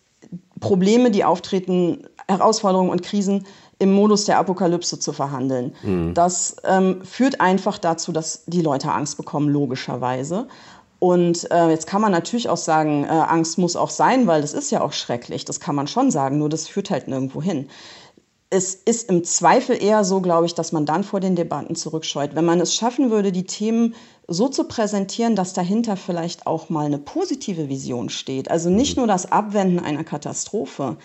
Probleme, die auftreten, Herausforderungen und Krisen im Modus der Apokalypse zu verhandeln. Mhm. Das ähm, führt einfach dazu, dass die Leute Angst bekommen, logischerweise. Und äh, jetzt kann man natürlich auch sagen, äh, Angst muss auch sein, weil das ist ja auch schrecklich. Das kann man schon sagen, nur das führt halt nirgendwo hin. Es ist im Zweifel eher so, glaube ich, dass man dann vor den Debatten zurückscheut. Wenn man es schaffen würde, die Themen so zu präsentieren, dass dahinter vielleicht auch mal eine positive Vision steht. Also nicht mhm. nur das Abwenden einer Katastrophe,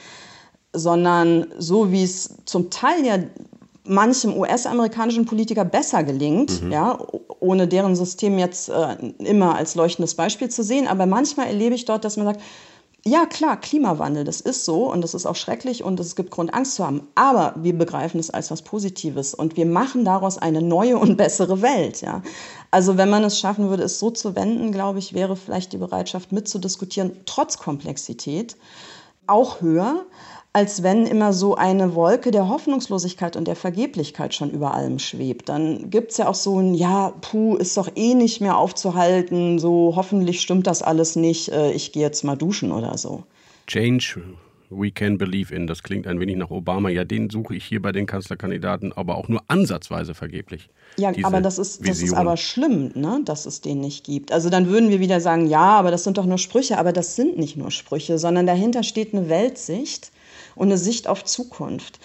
sondern so wie es zum Teil ja manchem US-amerikanischen Politiker besser gelingt, mhm. ja, ohne deren System jetzt äh, immer als leuchtendes Beispiel zu sehen. Aber manchmal erlebe ich dort, dass man sagt, ja klar, Klimawandel, das ist so und das ist auch schrecklich und es gibt Grund, Angst zu haben. Aber wir begreifen es als was Positives und wir machen daraus eine neue und bessere Welt. Ja. Also wenn man es schaffen würde, es so zu wenden, glaube ich, wäre vielleicht die Bereitschaft mitzudiskutieren, trotz Komplexität, auch höher als wenn immer so eine Wolke der Hoffnungslosigkeit und der Vergeblichkeit schon über allem schwebt. Dann gibt es ja auch so ein, ja, puh, ist doch eh nicht mehr aufzuhalten, so hoffentlich stimmt das alles nicht, äh, ich gehe jetzt mal duschen oder so. Change we can believe in. Das klingt ein wenig nach Obama. Ja, den suche ich hier bei den Kanzlerkandidaten, aber auch nur ansatzweise vergeblich. Ja, aber das ist, das ist aber schlimm, ne, dass es den nicht gibt. Also dann würden wir wieder sagen, ja, aber das sind doch nur Sprüche. Aber das sind nicht nur Sprüche, sondern dahinter steht eine Weltsicht und eine Sicht auf Zukunft.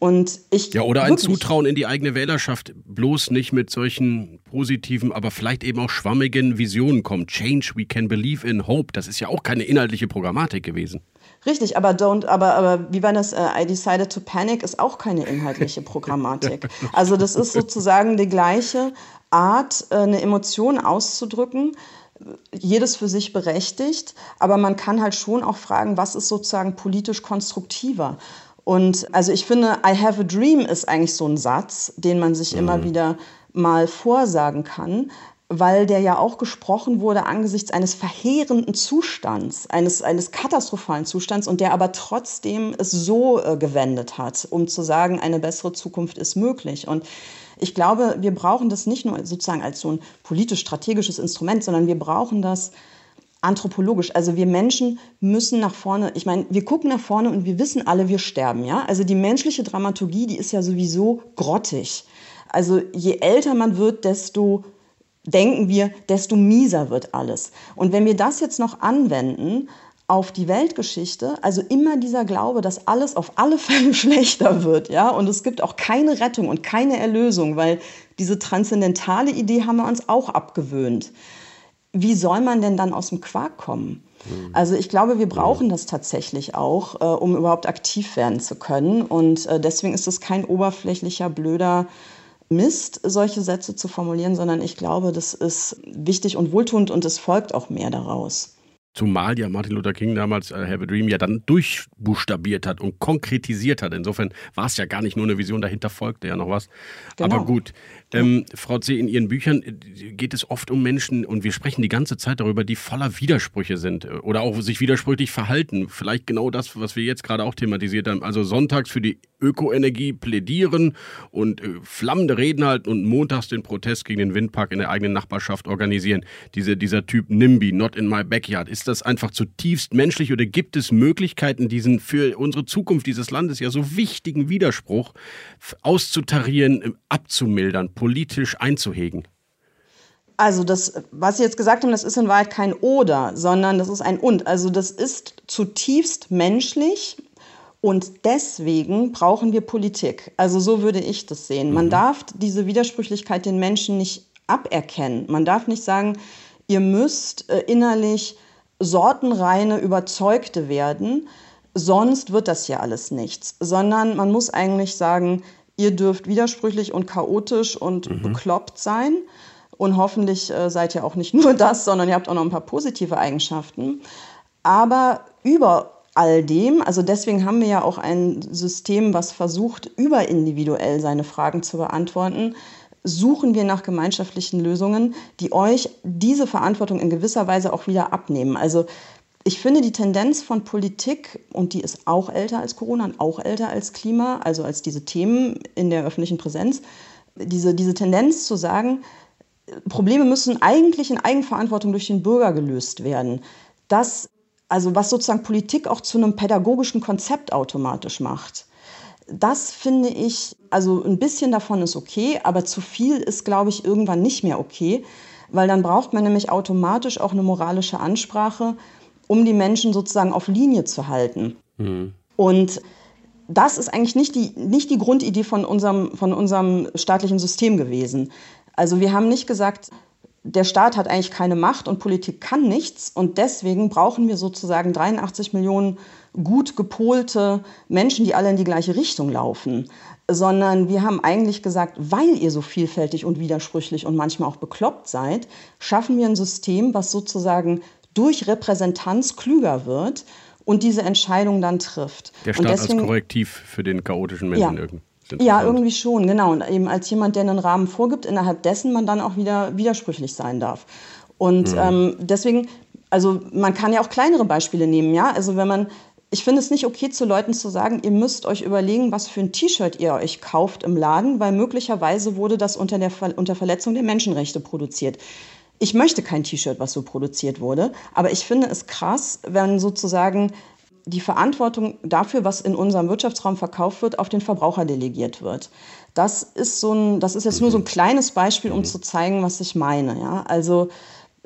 Und ich ja, oder ein Zutrauen in die eigene Wählerschaft, bloß nicht mit solchen positiven, aber vielleicht eben auch schwammigen Visionen kommt. Change, we can believe in hope. Das ist ja auch keine inhaltliche Programmatik gewesen. Richtig, aber don't, aber, aber wie war das? Uh, I decided to panic ist auch keine inhaltliche Programmatik. Also das ist sozusagen die gleiche Art, äh, eine Emotion auszudrücken. Jedes für sich berechtigt, aber man kann halt schon auch fragen, was ist sozusagen politisch konstruktiver. Und also ich finde, I have a dream ist eigentlich so ein Satz, den man sich mhm. immer wieder mal vorsagen kann, weil der ja auch gesprochen wurde angesichts eines verheerenden Zustands, eines, eines katastrophalen Zustands und der aber trotzdem es so äh, gewendet hat, um zu sagen, eine bessere Zukunft ist möglich. Und ich glaube, wir brauchen das nicht nur sozusagen als so ein politisch-strategisches Instrument, sondern wir brauchen das anthropologisch. Also wir Menschen müssen nach vorne, ich meine, wir gucken nach vorne und wir wissen alle, wir sterben, ja? Also die menschliche Dramaturgie, die ist ja sowieso grottig. Also je älter man wird, desto denken wir, desto mieser wird alles. Und wenn wir das jetzt noch anwenden auf die Weltgeschichte, also immer dieser Glaube, dass alles auf alle Fälle schlechter wird, ja, und es gibt auch keine Rettung und keine Erlösung, weil diese transzendentale Idee haben wir uns auch abgewöhnt. Wie soll man denn dann aus dem Quark kommen? Mhm. Also ich glaube, wir brauchen das tatsächlich auch, äh, um überhaupt aktiv werden zu können. Und äh, deswegen ist es kein oberflächlicher, blöder Mist, solche Sätze zu formulieren, sondern ich glaube, das ist wichtig und wohltuend und es folgt auch mehr daraus. Zumal ja Martin Luther King damals äh, Have a Dream ja dann durchbuchstabiert hat und konkretisiert hat. Insofern war es ja gar nicht nur eine Vision, dahinter folgte ja noch was. Genau. Aber gut, ähm, Frau C., in Ihren Büchern äh, geht es oft um Menschen und wir sprechen die ganze Zeit darüber, die voller Widersprüche sind äh, oder auch sich widersprüchlich verhalten. Vielleicht genau das, was wir jetzt gerade auch thematisiert haben. Also sonntags für die Ökoenergie plädieren und äh, flammende Reden halten und montags den Protest gegen den Windpark in der eigenen Nachbarschaft organisieren. Diese, dieser Typ NIMBY, not in my backyard. Ist das einfach zutiefst menschlich oder gibt es Möglichkeiten, diesen für unsere Zukunft dieses Landes ja so wichtigen Widerspruch auszutarieren, äh, abzumildern? Politisch einzuhegen? Also das, was Sie jetzt gesagt haben, das ist in Wahrheit kein Oder, sondern das ist ein Und. Also das ist zutiefst menschlich und deswegen brauchen wir Politik. Also so würde ich das sehen. Man mhm. darf diese Widersprüchlichkeit den Menschen nicht aberkennen. Man darf nicht sagen, ihr müsst äh, innerlich sortenreine Überzeugte werden, sonst wird das hier alles nichts. Sondern man muss eigentlich sagen, ihr dürft widersprüchlich und chaotisch und mhm. bekloppt sein. Und hoffentlich äh, seid ihr auch nicht nur das, sondern ihr habt auch noch ein paar positive Eigenschaften. Aber über all dem, also deswegen haben wir ja auch ein System, was versucht, überindividuell seine Fragen zu beantworten, suchen wir nach gemeinschaftlichen Lösungen, die euch diese Verantwortung in gewisser Weise auch wieder abnehmen. Also ich finde die Tendenz von Politik, und die ist auch älter als Corona und auch älter als Klima, also als diese Themen in der öffentlichen Präsenz, diese, diese Tendenz zu sagen, Probleme müssen eigentlich in Eigenverantwortung durch den Bürger gelöst werden. Das, also was sozusagen Politik auch zu einem pädagogischen Konzept automatisch macht. Das finde ich, also ein bisschen davon ist okay, aber zu viel ist, glaube ich, irgendwann nicht mehr okay, weil dann braucht man nämlich automatisch auch eine moralische Ansprache um die Menschen sozusagen auf Linie zu halten. Mhm. Und das ist eigentlich nicht die, nicht die Grundidee von unserem, von unserem staatlichen System gewesen. Also wir haben nicht gesagt, der Staat hat eigentlich keine Macht und Politik kann nichts und deswegen brauchen wir sozusagen 83 Millionen gut gepolte Menschen, die alle in die gleiche Richtung laufen, sondern wir haben eigentlich gesagt, weil ihr so vielfältig und widersprüchlich und manchmal auch bekloppt seid, schaffen wir ein System, was sozusagen durch Repräsentanz klüger wird und diese Entscheidung dann trifft. Der Staat deswegen, als Korrektiv für den chaotischen Menschen ja, irgendwie. Ja, irgendwie schon, genau. Und eben als jemand, der einen Rahmen vorgibt, innerhalb dessen man dann auch wieder widersprüchlich sein darf. Und mhm. ähm, deswegen, also man kann ja auch kleinere Beispiele nehmen, ja. Also wenn man, ich finde es nicht okay zu Leuten zu sagen, ihr müsst euch überlegen, was für ein T-Shirt ihr euch kauft im Laden, weil möglicherweise wurde das unter der unter Verletzung der Menschenrechte produziert ich möchte kein T-Shirt, was so produziert wurde, aber ich finde es krass, wenn sozusagen die Verantwortung dafür, was in unserem Wirtschaftsraum verkauft wird, auf den Verbraucher delegiert wird. Das ist so ein, das ist jetzt nur so ein kleines Beispiel, um zu zeigen, was ich meine. Ja? Also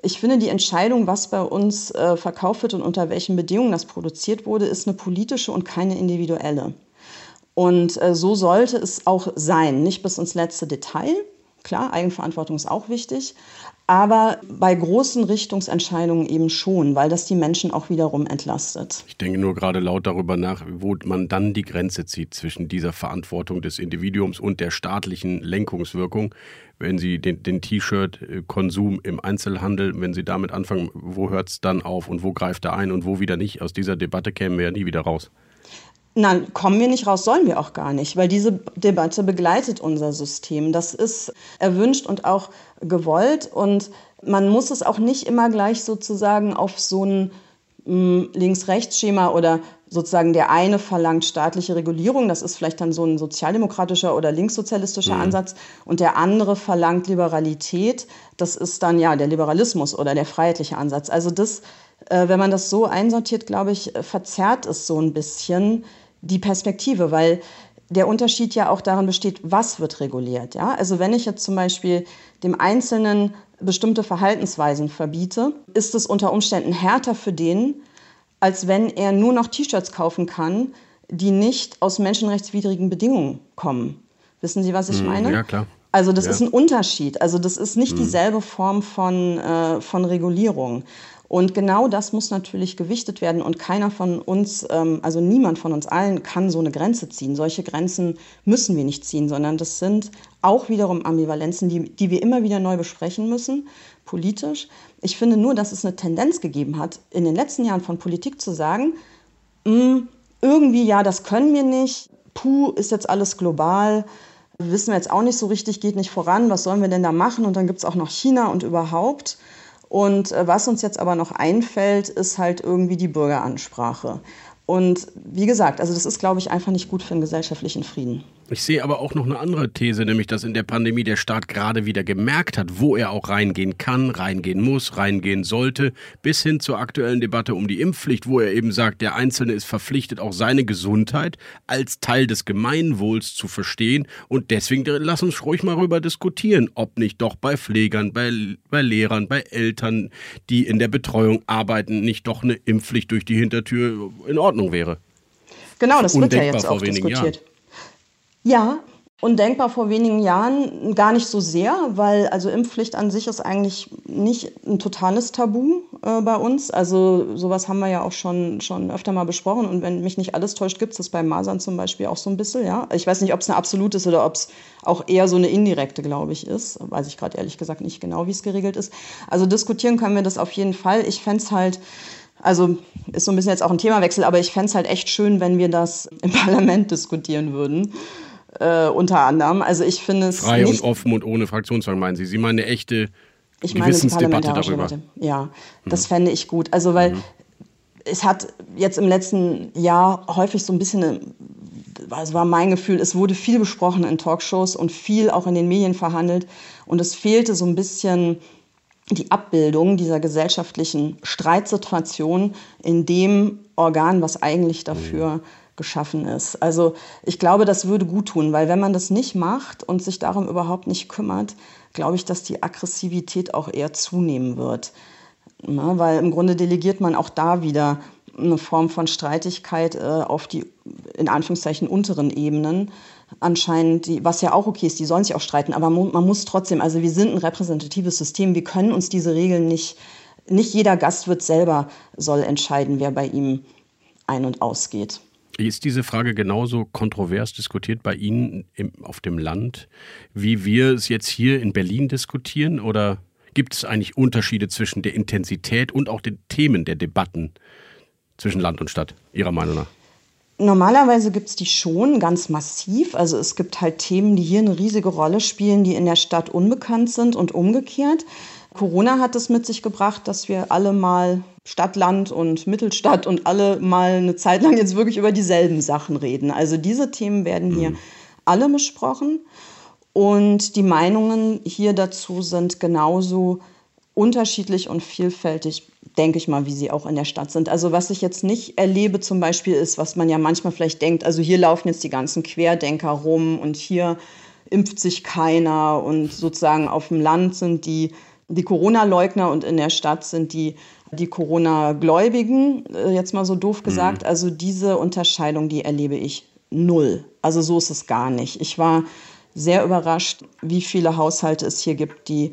ich finde, die Entscheidung, was bei uns äh, verkauft wird und unter welchen Bedingungen das produziert wurde, ist eine politische und keine individuelle. Und äh, so sollte es auch sein, nicht bis ins letzte Detail, Klar, Eigenverantwortung ist auch wichtig, aber bei großen Richtungsentscheidungen eben schon, weil das die Menschen auch wiederum entlastet. Ich denke nur gerade laut darüber nach, wo man dann die Grenze zieht zwischen dieser Verantwortung des Individuums und der staatlichen Lenkungswirkung. Wenn Sie den, den T-Shirt-Konsum im Einzelhandel, wenn Sie damit anfangen, wo hört es dann auf und wo greift er ein und wo wieder nicht? Aus dieser Debatte kämen wir ja nie wieder raus. Nein, kommen wir nicht raus, sollen wir auch gar nicht, weil diese Debatte begleitet unser System. Das ist erwünscht und auch gewollt und man muss es auch nicht immer gleich sozusagen auf so ein hm, Links-Rechts-Schema oder sozusagen der eine verlangt staatliche Regulierung, das ist vielleicht dann so ein sozialdemokratischer oder linkssozialistischer mhm. Ansatz, und der andere verlangt Liberalität, das ist dann ja der Liberalismus oder der freiheitliche Ansatz. Also das, äh, wenn man das so einsortiert, glaube ich, verzerrt es so ein bisschen die Perspektive, weil der Unterschied ja auch darin besteht, was wird reguliert. Ja? Also wenn ich jetzt zum Beispiel dem Einzelnen bestimmte Verhaltensweisen verbiete, ist es unter Umständen härter für den, als wenn er nur noch T-Shirts kaufen kann, die nicht aus menschenrechtswidrigen Bedingungen kommen. Wissen Sie, was ich hm, meine? Ja, klar. Also das ja. ist ein Unterschied. Also das ist nicht hm. dieselbe Form von, äh, von Regulierung. Und genau das muss natürlich gewichtet werden. Und keiner von uns, ähm, also niemand von uns allen kann so eine Grenze ziehen. Solche Grenzen müssen wir nicht ziehen, sondern das sind auch wiederum Ambivalenzen, die, die wir immer wieder neu besprechen müssen, politisch. Ich finde nur, dass es eine Tendenz gegeben hat, in den letzten Jahren von Politik zu sagen, mh, hm, irgendwie, ja, das können wir nicht, puh, ist jetzt alles global, wissen wir jetzt auch nicht so richtig, geht nicht voran, was sollen wir denn da machen? Und dann gibt es auch noch China und überhaupt. Und äh, was uns jetzt aber noch einfällt, ist halt irgendwie die Bürgeransprache. Und wie gesagt, also das ist, glaube ich, einfach nicht gut für den gesellschaftlichen Frieden. Ich sehe aber auch noch eine andere These, nämlich dass in der Pandemie der Staat gerade wieder gemerkt hat, wo er auch reingehen kann, reingehen muss, reingehen sollte, bis hin zur aktuellen Debatte um die Impfpflicht, wo er eben sagt, der Einzelne ist verpflichtet, auch seine Gesundheit als Teil des Gemeinwohls zu verstehen. Und deswegen lass uns ruhig mal darüber diskutieren, ob nicht doch bei Pflegern, bei, bei Lehrern, bei Eltern, die in der Betreuung arbeiten, nicht doch eine Impfpflicht durch die Hintertür in Ordnung wäre. Genau, das wird ja jetzt auch diskutiert. Jahren. Ja, undenkbar vor wenigen Jahren gar nicht so sehr, weil also Impfpflicht an sich ist eigentlich nicht ein totales Tabu äh, bei uns. Also sowas haben wir ja auch schon, schon öfter mal besprochen. Und wenn mich nicht alles täuscht, gibt es das bei Masern zum Beispiel auch so ein bisschen. Ja? Ich weiß nicht, ob es eine absolute ist oder ob es auch eher so eine indirekte, glaube ich, ist. Weiß ich gerade ehrlich gesagt nicht genau, wie es geregelt ist. Also diskutieren können wir das auf jeden Fall. Ich fände es halt also ist so ein bisschen jetzt auch ein Themawechsel, aber ich fände es halt echt schön, wenn wir das im Parlament diskutieren würden äh, unter anderem. Also ich finde es frei und offen und ohne Fraktionszwang meinen Sie? Sie meinen eine echte ich meine Gewissensdebatte darüber? Debatte. Ja, das mhm. fände ich gut. Also weil mhm. es hat jetzt im letzten Jahr häufig so ein bisschen eine es war mein Gefühl, es wurde viel besprochen in Talkshows und viel auch in den Medien verhandelt. Und es fehlte so ein bisschen die Abbildung dieser gesellschaftlichen Streitsituation in dem Organ, was eigentlich dafür mhm geschaffen ist. Also ich glaube, das würde gut tun, weil wenn man das nicht macht und sich darum überhaupt nicht kümmert, glaube ich, dass die Aggressivität auch eher zunehmen wird. Na, weil im Grunde delegiert man auch da wieder eine Form von Streitigkeit äh, auf die in Anführungszeichen unteren Ebenen anscheinend, die, was ja auch okay ist, die sollen sich auch streiten, aber man, man muss trotzdem, also wir sind ein repräsentatives System, wir können uns diese Regeln nicht, nicht jeder Gastwirt selber soll entscheiden, wer bei ihm ein- und ausgeht. Ist diese Frage genauso kontrovers diskutiert bei Ihnen im, auf dem Land, wie wir es jetzt hier in Berlin diskutieren? Oder gibt es eigentlich Unterschiede zwischen der Intensität und auch den Themen der Debatten zwischen Land und Stadt, Ihrer Meinung nach? Normalerweise gibt es die schon ganz massiv. Also es gibt halt Themen, die hier eine riesige Rolle spielen, die in der Stadt unbekannt sind und umgekehrt. Corona hat es mit sich gebracht, dass wir alle mal Stadt, Land und Mittelstadt und alle mal eine Zeit lang jetzt wirklich über dieselben Sachen reden. Also diese Themen werden hier mhm. alle besprochen und die Meinungen hier dazu sind genauso unterschiedlich und vielfältig, denke ich mal, wie sie auch in der Stadt sind. Also was ich jetzt nicht erlebe zum Beispiel ist, was man ja manchmal vielleicht denkt, also hier laufen jetzt die ganzen Querdenker rum und hier impft sich keiner und sozusagen auf dem Land sind die die Corona-Leugner und in der Stadt sind die, die Corona-Gläubigen, äh, jetzt mal so doof mhm. gesagt. Mhm. Also diese Unterscheidung, die erlebe ich null. Also so ist es gar nicht. Ich war sehr überrascht, wie viele Haushalte es hier gibt, die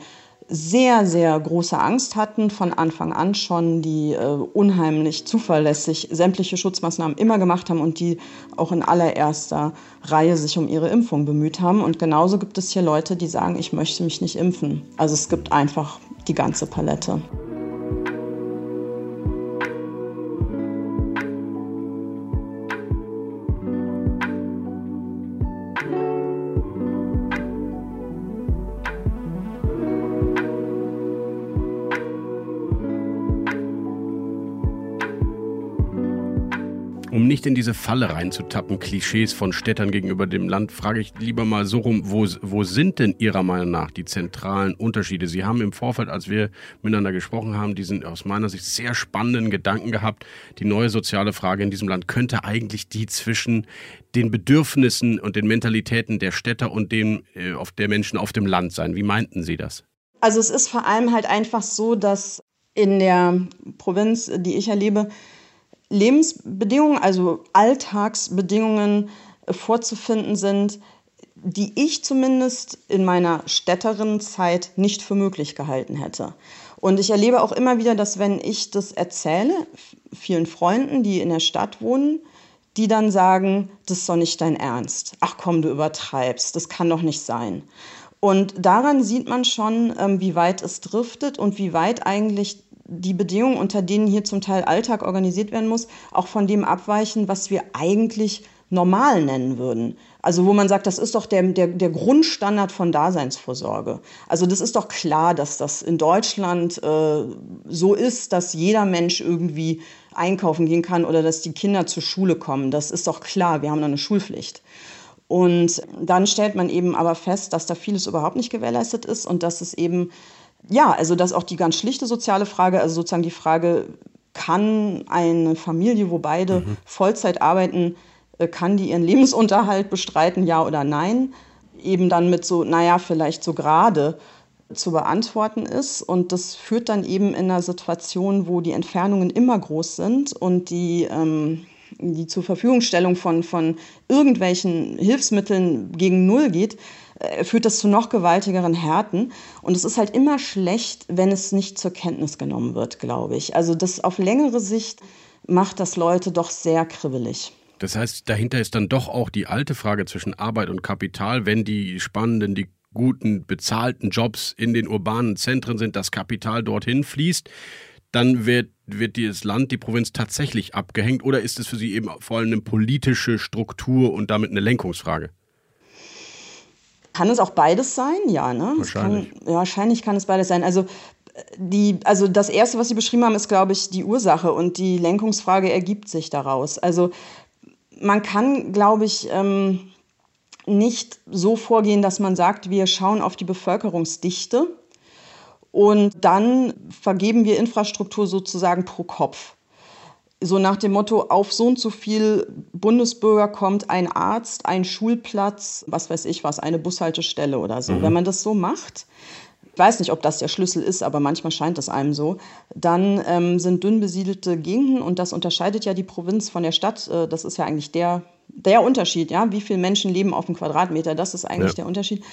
sehr, sehr große Angst hatten, von Anfang an schon, die äh, unheimlich zuverlässig sämtliche Schutzmaßnahmen immer gemacht haben und die auch in allererster Reihe sich um ihre Impfung bemüht haben. Und genauso gibt es hier Leute, die sagen, ich möchte mich nicht impfen. Also es gibt einfach die ganze Palette. Nicht in diese Falle reinzutappen, Klischees von Städtern gegenüber dem Land, frage ich lieber mal so rum, wo, wo sind denn Ihrer Meinung nach die zentralen Unterschiede? Sie haben im Vorfeld, als wir miteinander gesprochen haben, diesen aus meiner Sicht sehr spannenden Gedanken gehabt, die neue soziale Frage in diesem Land könnte eigentlich die zwischen den Bedürfnissen und den Mentalitäten der Städter und dem äh, der Menschen auf dem Land sein. Wie meinten Sie das? Also es ist vor allem halt einfach so, dass in der Provinz, die ich erlebe, Lebensbedingungen, also Alltagsbedingungen äh, vorzufinden sind, die ich zumindest in meiner Städterinnenzeit nicht für möglich gehalten hätte. Und ich erlebe auch immer wieder, dass wenn ich das erzähle, vielen Freunden, die in der Stadt wohnen, die dann sagen, das ist doch nicht dein Ernst. Ach komm, du übertreibst, das kann doch nicht sein. Und daran sieht man schon, ähm, wie weit es driftet und wie weit eigentlich die Bedingungen, unter denen hier zum Teil Alltag organisiert werden muss, auch von dem abweichen, was wir eigentlich normal nennen würden. Also wo man sagt, das ist doch der, der, der Grundstandard von Daseinsvorsorge. Also das ist doch klar, dass das in Deutschland äh, so ist, dass jeder Mensch irgendwie einkaufen gehen kann oder dass die Kinder zur Schule kommen. Das ist doch klar, wir haben doch eine Schulpflicht. Und dann stellt man eben aber fest, dass da vieles überhaupt nicht gewährleistet ist und dass es eben ja, also das ist auch die ganz schlichte soziale Frage, also sozusagen die Frage, kann eine Familie, wo beide mhm. Vollzeit arbeiten, äh, kann die ihren Lebensunterhalt bestreiten, ja oder nein? Eben dann mit so, naja, vielleicht so gerade zu beantworten ist. Und das führt dann eben in einer Situation, wo die Entfernungen immer groß sind und die, ähm, die zur Verfügungstellung von, von irgendwelchen Hilfsmitteln gegen Null geht, äh, führt das zu noch gewaltigeren Härten. Und es ist halt immer schlecht, wenn es nicht zur Kenntnis genommen wird, glaube ich. Also das auf längere Sicht macht das Leute doch sehr kribbelig. Das heißt, dahinter ist dann doch auch die alte Frage zwischen Arbeit und Kapital, wenn die spannenden, die guten, bezahlten Jobs in den urbanen Zentren sind, das Kapital dorthin fließt, dann wird, wird das Land, die Provinz tatsächlich abgehängt oder ist es für Sie eben vor allem eine politische Struktur und damit eine Lenkungsfrage? Kann es auch beides sein? Ja, ne? Wahrscheinlich. Kann, ja, wahrscheinlich kann es beides sein. Also die, also das erste, was Sie beschrieben haben, ist, glaube ich, die Ursache und die Lenkungsfrage ergibt sich daraus. Also man kann, glaube ich, ähm, nicht so vorgehen, dass man sagt, wir schauen auf die Bevölkerungsdichte und dann vergeben wir Infrastruktur sozusagen pro Kopf so nach dem Motto, auf so und so viel Bundesbürger kommt ein Arzt, ein Schulplatz, was weiß ich was, eine Bushaltestelle oder so. Mhm. Wenn man das so macht, ich weiß nicht, ob das der Schlüssel ist, aber manchmal scheint es einem so, dann ähm, sind dünn besiedelte Gegenden und das unterscheidet ja die Provinz von der Stadt. Äh, das ist ja eigentlich der, der Unterschied, ja. Wie viele Menschen leben auf dem Quadratmeter? Das ist eigentlich ja. der Unterschied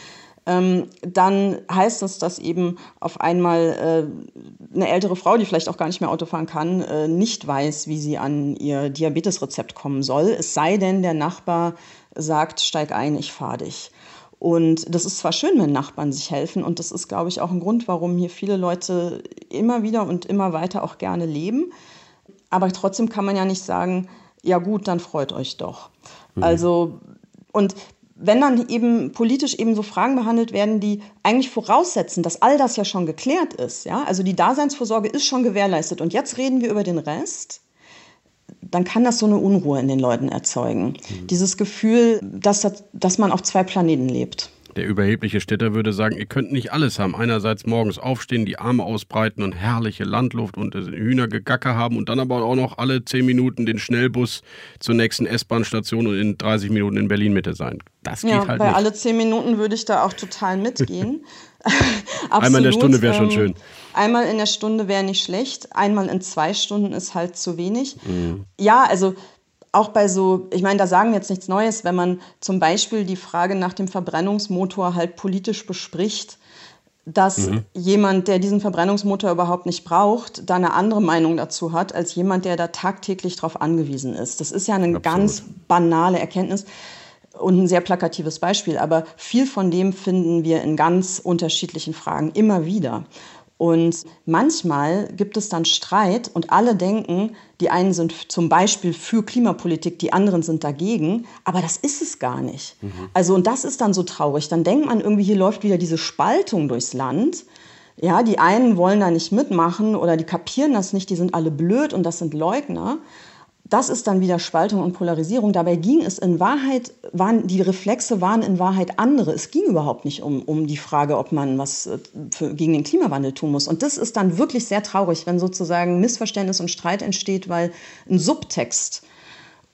ähm, dann heißt das, dass eben auf einmal äh, eine ältere Frau, die vielleicht auch gar nicht mehr Auto fahren kann, äh, nicht weiß, wie sie an ihr Diabetesrezept kommen soll. Es sei denn, der Nachbar sagt, steig ein, ich fahre dich. Und das ist zwar schön, wenn Nachbarn sich helfen, und das ist, glaube ich, auch ein Grund, warum hier viele Leute immer wieder und immer weiter auch gerne leben. Aber trotzdem kann man ja nicht sagen, ja gut, dann freut euch doch. Mhm. Also, und wenn dann eben politisch eben so Fragen behandelt werden, die eigentlich voraussetzen, dass all das ja schon geklärt ist, ja, also die Daseinsvorsorge ist schon gewährleistet und jetzt reden wir über den Rest, dann kann das so eine Unruhe in den Leuten erzeugen. Mhm. Dieses Gefühl, dass, dass man auf zwei Planeten lebt. Der überhebliche Städter würde sagen, ihr könnt nicht alles haben. Einerseits morgens aufstehen, die Arme ausbreiten und herrliche Landluft und Hühnergegacker haben und dann aber auch noch alle zehn Minuten den Schnellbus zur nächsten S-Bahn-Station und in 30 Minuten in Berlin-Mitte sein. Das geht ja, halt bei nicht. alle zehn Minuten würde ich da auch total mitgehen. einmal in der Stunde wäre schon ähm, schön. Einmal in der Stunde wäre nicht schlecht. Einmal in zwei Stunden ist halt zu wenig. Mhm. Ja, also auch bei so, ich meine, da sagen wir jetzt nichts Neues, wenn man zum Beispiel die Frage nach dem Verbrennungsmotor halt politisch bespricht, dass mhm. jemand, der diesen Verbrennungsmotor überhaupt nicht braucht, da eine andere Meinung dazu hat, als jemand, der da tagtäglich darauf angewiesen ist. Das ist ja eine Absolut. ganz banale Erkenntnis und ein sehr plakatives Beispiel, aber viel von dem finden wir in ganz unterschiedlichen Fragen immer wieder. Und manchmal gibt es dann Streit und alle denken, die einen sind zum Beispiel für Klimapolitik, die anderen sind dagegen, aber das ist es gar nicht. Mhm. Also und das ist dann so traurig. Dann denkt man irgendwie, hier läuft wieder diese Spaltung durchs Land. Ja, die einen wollen da nicht mitmachen oder die kapieren das nicht, die sind alle blöd und das sind Leugner das ist dann wieder Spaltung und Polarisierung. Dabei ging es in Wahrheit, waren, die Reflexe waren in Wahrheit andere. Es ging überhaupt nicht um, um die Frage, ob man was äh, für, gegen den Klimawandel tun muss. Und das ist dann wirklich sehr traurig, wenn sozusagen Missverständnis und Streit entsteht, weil ein Subtext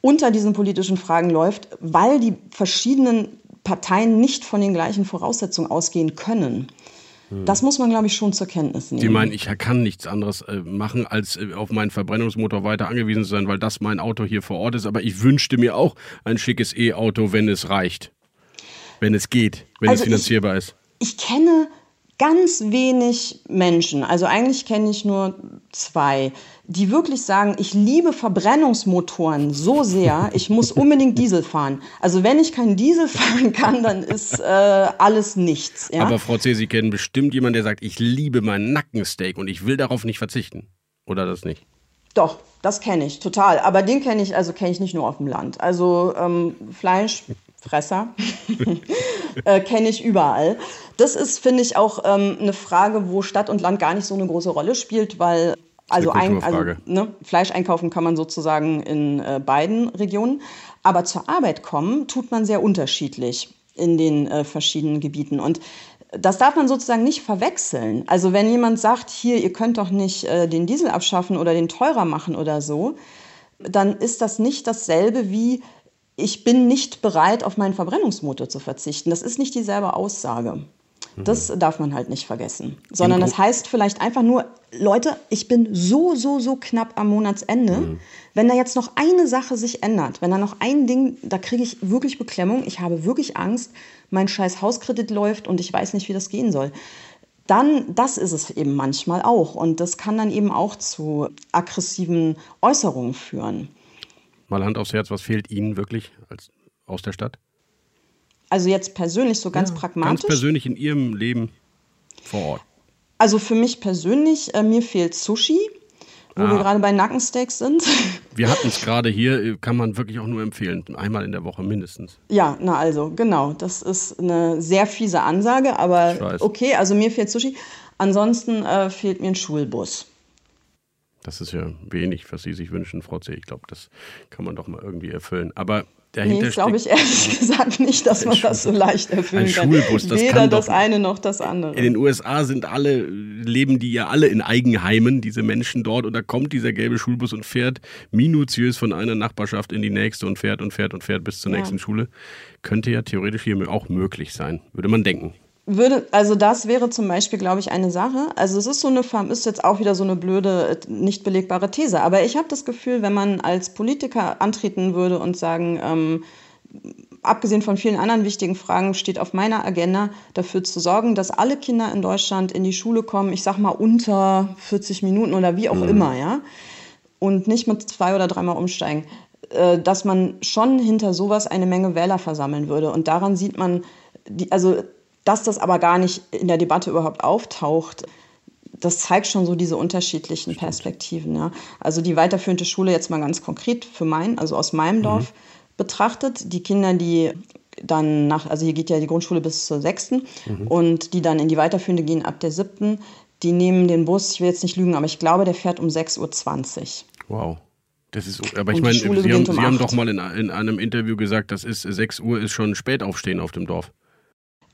unter diesen politischen Fragen läuft, weil die verschiedenen Parteien nicht von den gleichen Voraussetzungen ausgehen können. Hm. Das muss man, glaube ich, schon zur Kenntnis nehmen. Sie meinen, ich kann nichts anderes äh, machen, als äh, auf meinen Verbrennungsmotor weiter angewiesen zu sein, weil das mein Auto hier vor Ort ist. Aber ich wünschte mir auch ein schickes E-Auto, wenn es reicht. Wenn es geht, wenn also es finanzierbar ich, ist. Ich kenne ganz wenig Menschen, also eigentlich kenne ich nur zwei, die wirklich sagen, ich liebe Verbrennungsmotoren so sehr, ich muss unbedingt Diesel fahren. Also wenn ich keinen Diesel fahren kann, dann ist äh, alles nichts. Ja? Aber Frau C., Sie kennen bestimmt jemanden, der sagt, ich liebe mein Nackensteak und ich will darauf nicht verzichten. Oder das nicht? Doch, das kenne ich total. Aber den kenne ich, also kenne ich nicht nur auf dem Land. Also ähm, Fleisch, Fresser, äh, kenne ich überall. Das ist, finde ich, auch ähm, eine Frage, wo Stadt und Land gar nicht so eine große Rolle spielt, weil also, ein, also ne, Fleisch einkaufen kann man sozusagen in äh, beiden Regionen. Aber zur Arbeit kommen tut man sehr unterschiedlich in den äh, verschiedenen Gebieten. Und das darf man sozusagen nicht verwechseln. Also wenn jemand sagt, hier, ihr könnt doch nicht äh, den Diesel abschaffen oder den teurer machen oder so, dann ist das nicht dasselbe wie, ich bin nicht bereit, auf meinen Verbrennungsmotor zu verzichten. Das ist nicht dieselbe Aussage. Das mhm. darf man halt nicht vergessen. Sondern das heißt vielleicht einfach nur, Leute, ich bin so, so, so knapp am Monatsende. Mhm. Wenn da jetzt noch eine Sache sich ändert, wenn da noch ein Ding, da kriege ich wirklich Beklemmung, ich habe wirklich Angst, mein scheiß Hauskredit läuft und ich weiß nicht, wie das gehen soll. Dann, das ist es eben manchmal auch. Und das kann dann eben auch zu aggressiven Äußerungen führen. Mal Hand aufs Herz, was fehlt Ihnen wirklich als, aus der Stadt? Also jetzt persönlich, so ganz ja, pragmatisch. Ganz persönlich in Ihrem Leben vor Ort. Also für mich persönlich, äh, mir fehlt Sushi, wo ah. wir gerade bei Nackensteaks sind. Wir hatten es gerade hier, äh, kann man wirklich auch nur empfehlen. Einmal in der Woche mindestens. Ja, na also, genau. Das ist eine sehr fiese Ansage, aber okay, also mir fehlt Sushi. Ansonsten äh, fehlt mir ein Schulbus. Das ist ja wenig, was Sie sich wünschen, Frau C. Ich glaube, das kann man doch mal irgendwie erfüllen. Aber dahinter nee, glaube ich ehrlich gesagt nicht, dass man das so leicht erfüllen kann. Schulbus, das Weder das eine noch das andere. In den USA sind alle, leben die ja alle in Eigenheimen, diese Menschen dort. Und da kommt dieser gelbe Schulbus und fährt minutiös von einer Nachbarschaft in die nächste und fährt und fährt und fährt bis zur ja. nächsten Schule. Könnte ja theoretisch hier auch möglich sein, würde man denken würde, also das wäre zum Beispiel, glaube ich, eine Sache. Also es ist so eine, ist jetzt auch wieder so eine blöde, nicht belegbare These. Aber ich habe das Gefühl, wenn man als Politiker antreten würde und sagen, ähm, abgesehen von vielen anderen wichtigen Fragen, steht auf meiner Agenda, dafür zu sorgen, dass alle Kinder in Deutschland in die Schule kommen, ich sag mal unter 40 Minuten oder wie auch mhm. immer, ja, und nicht mit zwei oder dreimal umsteigen, äh, dass man schon hinter sowas eine Menge Wähler versammeln würde. Und daran sieht man, die, also dass das aber gar nicht in der Debatte überhaupt auftaucht, das zeigt schon so diese unterschiedlichen Perspektiven. Ja. Also die weiterführende Schule jetzt mal ganz konkret für mein, also aus meinem mhm. Dorf betrachtet, die Kinder, die dann nach, also hier geht ja die Grundschule bis zur sechsten mhm. und die dann in die weiterführende gehen ab der siebten, die nehmen den Bus, ich will jetzt nicht lügen, aber ich glaube, der fährt um 6.20 Uhr. Wow. Das ist, aber ich meine, Sie, haben, Sie haben doch mal in, in einem Interview gesagt, das ist 6 Uhr ist schon spät aufstehen auf dem Dorf.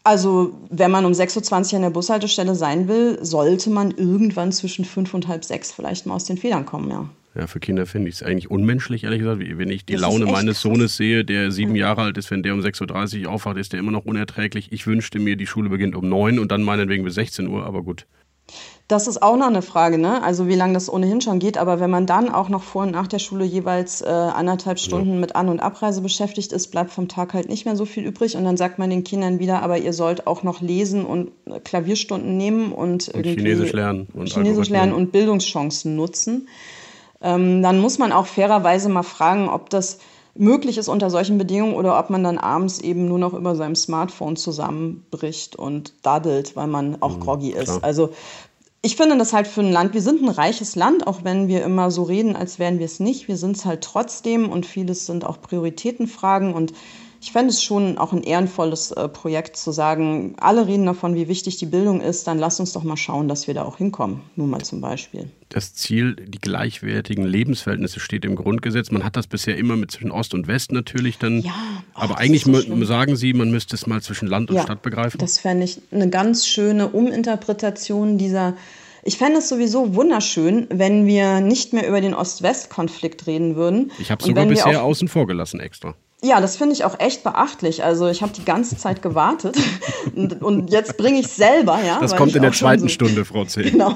Also, wenn man um 6.20 Uhr an der Bushaltestelle sein will, sollte man irgendwann zwischen fünf und halb sechs vielleicht mal aus den Federn kommen, ja. Ja, für Kinder finde ich es eigentlich unmenschlich, ehrlich gesagt. Wenn ich die das Laune meines Sohnes sehe, der sieben ja. Jahre alt ist, wenn der um 6.30 Uhr aufwacht, ist der immer noch unerträglich. Ich wünschte mir, die Schule beginnt um neun und dann meinetwegen bis 16 Uhr, aber gut. Das ist auch noch eine Frage, ne? Also wie lange das ohnehin schon geht. Aber wenn man dann auch noch vor und nach der Schule jeweils äh, anderthalb Stunden ja. mit An- und Abreise beschäftigt ist, bleibt vom Tag halt nicht mehr so viel übrig. Und dann sagt man den Kindern wieder, aber ihr sollt auch noch lesen und äh, Klavierstunden nehmen und, und Chinesisch lernen und Chinesisch lernen und Bildungschancen nutzen. Ähm, dann muss man auch fairerweise mal fragen, ob das möglich ist unter solchen Bedingungen oder ob man dann abends eben nur noch über seinem Smartphone zusammenbricht und daddelt, weil man auch mhm, groggy ist. Klar. Also ich finde das halt für ein Land, wir sind ein reiches Land, auch wenn wir immer so reden, als wären wir es nicht. Wir sind es halt trotzdem und vieles sind auch Prioritätenfragen und ich fände es schon auch ein ehrenvolles äh, Projekt zu sagen, alle reden davon, wie wichtig die Bildung ist, dann lass uns doch mal schauen, dass wir da auch hinkommen. Nur mal zum Beispiel. Das Ziel, die gleichwertigen Lebensverhältnisse steht im Grundgesetz. Man hat das bisher immer mit zwischen Ost und West natürlich dann. Ja, oh, aber eigentlich so sagen Sie, man müsste es mal zwischen Land und ja, Stadt begreifen. Das fände ich eine ganz schöne Uminterpretation dieser ich fände es sowieso wunderschön, wenn wir nicht mehr über den Ost-West-Konflikt reden würden. Ich habe sogar bisher außen vor gelassen extra. Ja, das finde ich auch echt beachtlich. Also ich habe die ganze Zeit gewartet und, und jetzt bringe ich es selber. Ja, das kommt in der zweiten so Stunde, Frau C. Genau.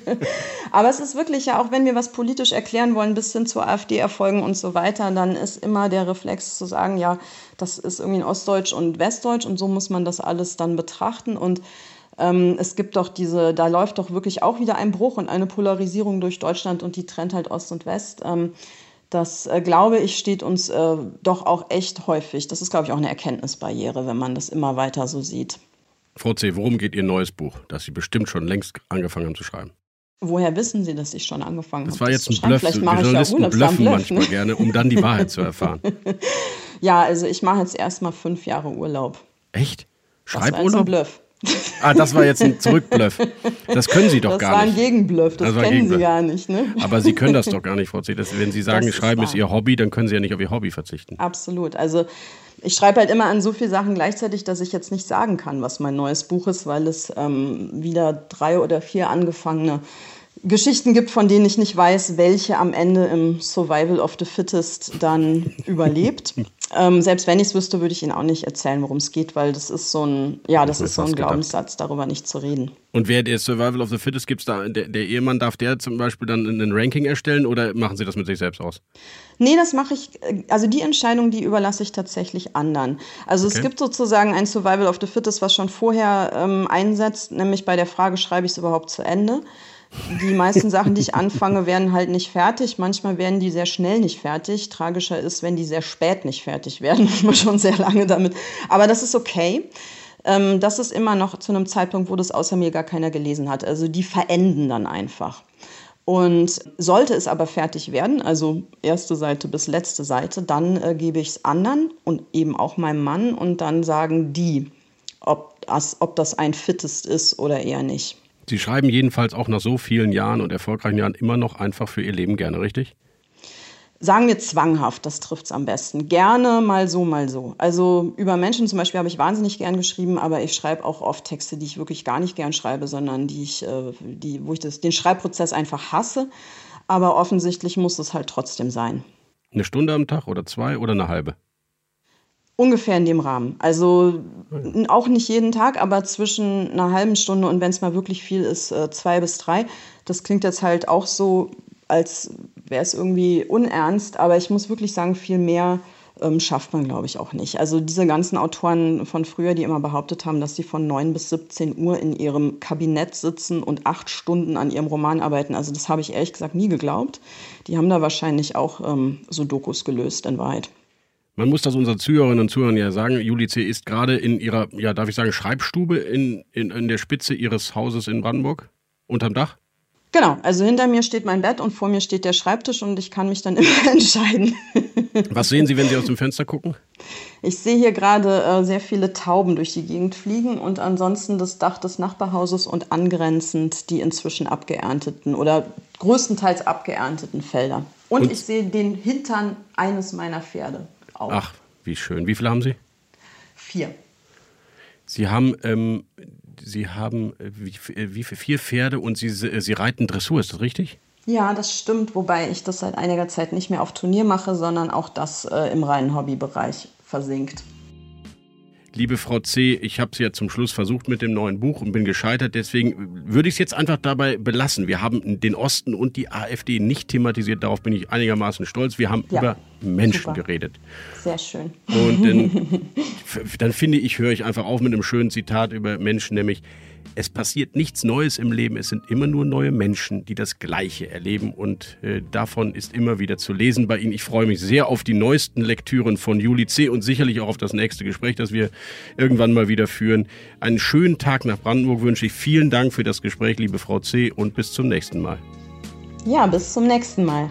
Aber es ist wirklich ja auch, wenn wir was politisch erklären wollen, bis hin zur AfD-Erfolgen und so weiter, dann ist immer der Reflex zu sagen, ja, das ist irgendwie ein Ostdeutsch und Westdeutsch und so muss man das alles dann betrachten. Und ähm, es gibt doch diese, da läuft doch wirklich auch wieder ein Bruch und eine Polarisierung durch Deutschland und die trennt halt Ost und West. Ähm, das, äh, glaube ich, steht uns äh, doch auch echt häufig. Das ist, glaube ich, auch eine Erkenntnisbarriere, wenn man das immer weiter so sieht. Frau C., worum geht Ihr neues Buch, das Sie bestimmt schon längst angefangen haben zu schreiben? Woher wissen Sie, dass ich schon angefangen habe? Das war jetzt ein Bluff. Vielleicht mache ich ja bluffen Bluff, manchmal ne? gerne, um dann die Wahrheit zu erfahren. ja, also ich mache jetzt erstmal fünf Jahre Urlaub. Echt? Schreiburlaub? Das war ein Bluff. Ah, das war jetzt ein Zurückbluff. Das können Sie doch das gar nicht. Das war ein Gegenbluff, das, das kennen Gegenbluff. Sie gar nicht. Ne? Aber Sie können das doch gar nicht, Frau C. Das, wenn Sie sagen, das Schreiben ist, ist Ihr Hobby, dann können Sie ja nicht auf Ihr Hobby verzichten. Absolut. Also ich schreibe halt immer an so viele Sachen gleichzeitig, dass ich jetzt nicht sagen kann, was mein neues Buch ist, weil es ähm, wieder drei oder vier angefangene Geschichten gibt, von denen ich nicht weiß, welche am Ende im Survival of the Fittest dann überlebt. Ähm, selbst wenn ich es wüsste, würde ich Ihnen auch nicht erzählen, worum es geht, weil das ist so ein, ja, das, das ist so ein Glaubenssatz, darüber nicht zu reden. Und wer der Survival of the Fittest gibt da, der, der, Ehemann darf der zum Beispiel dann ein Ranking erstellen oder machen Sie das mit sich selbst aus? Nee, das mache ich, also die Entscheidung, die überlasse ich tatsächlich anderen. Also okay. es gibt sozusagen ein Survival of the Fittest, was schon vorher ähm, einsetzt, nämlich bei der Frage, schreibe ich es überhaupt zu Ende? Die meisten Sachen, die ich anfange, werden halt nicht fertig. Manchmal werden die sehr schnell nicht fertig. Tragischer ist, wenn die sehr spät nicht fertig werden. Manchmal schon sehr lange damit. Aber das ist okay. Ähm, das ist immer noch zu einem Zeitpunkt, wo das außer mir gar keiner gelesen hat. Also die verenden dann einfach. Und sollte es aber fertig werden, also erste Seite bis letzte Seite, dann äh, gebe ich es anderen und eben auch meinem Mann und dann sagen die, ob das, ob das ein Fittest ist oder eher nicht. Sie schreiben jedenfalls auch nach so vielen Jahren und erfolgreichen Jahren immer noch einfach für Ihr Leben gerne, richtig? Sagen wir zwanghaft, das trifft es am besten. Gerne mal so, mal so. Also über Menschen zum Beispiel habe ich wahnsinnig gern geschrieben, aber ich schreibe auch oft Texte, die ich wirklich gar nicht gern schreibe, sondern die ich, äh, die, wo ich das, den Schreibprozess einfach hasse. Aber offensichtlich muss es halt trotzdem sein. Eine Stunde am Tag oder zwei oder eine halbe? Ungefähr in dem Rahmen. Also auch nicht jeden Tag, aber zwischen einer halben Stunde und wenn es mal wirklich viel ist, äh, zwei bis drei. Das klingt jetzt halt auch so, als wäre es irgendwie unernst, aber ich muss wirklich sagen, viel mehr ähm, schafft man, glaube ich, auch nicht. Also diese ganzen Autoren von früher, die immer behauptet haben, dass sie von 9 bis 17 Uhr in ihrem Kabinett sitzen und acht Stunden an ihrem Roman arbeiten, also das habe ich ehrlich gesagt nie geglaubt. Die haben da wahrscheinlich auch ähm, so Dokus gelöst, in Wahrheit. Man muss das unseren Zuhörerinnen und Zuhörern ja sagen. Juli C. ist gerade in ihrer, ja, darf ich sagen, Schreibstube in, in, in der Spitze ihres Hauses in Brandenburg, unterm Dach. Genau, also hinter mir steht mein Bett und vor mir steht der Schreibtisch und ich kann mich dann immer entscheiden. Was sehen Sie, wenn Sie aus dem Fenster gucken? Ich sehe hier gerade äh, sehr viele Tauben durch die Gegend fliegen und ansonsten das Dach des Nachbarhauses und angrenzend die inzwischen abgeernteten oder größtenteils abgeernteten Felder. Und, und ich sehe den Hintern eines meiner Pferde auch. Ach, wie schön. Wie viele haben Sie? Vier. Sie haben, ähm, Sie haben äh, wie, äh, wie vier Pferde und Sie, äh, Sie reiten Dressur, ist das richtig? Ja, das stimmt, wobei ich das seit einiger Zeit nicht mehr auf Turnier mache, sondern auch das äh, im reinen Hobbybereich versinkt. Liebe Frau C., ich habe es ja zum Schluss versucht mit dem neuen Buch und bin gescheitert. Deswegen würde ich es jetzt einfach dabei belassen. Wir haben den Osten und die AfD nicht thematisiert. Darauf bin ich einigermaßen stolz. Wir haben Ja, über Menschen super. geredet. Sehr schön. Und dann, dann finde ich, höre ich einfach auf mit einem schönen Zitat über Menschen, nämlich es passiert nichts Neues im Leben, es sind immer nur neue Menschen, die das Gleiche erleben und äh, davon ist immer wieder zu lesen bei Ihnen. Ich freue mich sehr auf die neuesten Lektüren von Juli C. und sicherlich auch auf das nächste Gespräch, das wir irgendwann mal wieder führen. Einen schönen Tag nach Brandenburg wünsche ich. Vielen Dank für das Gespräch, liebe Frau C. und bis zum nächsten Mal. Ja, bis zum nächsten Mal.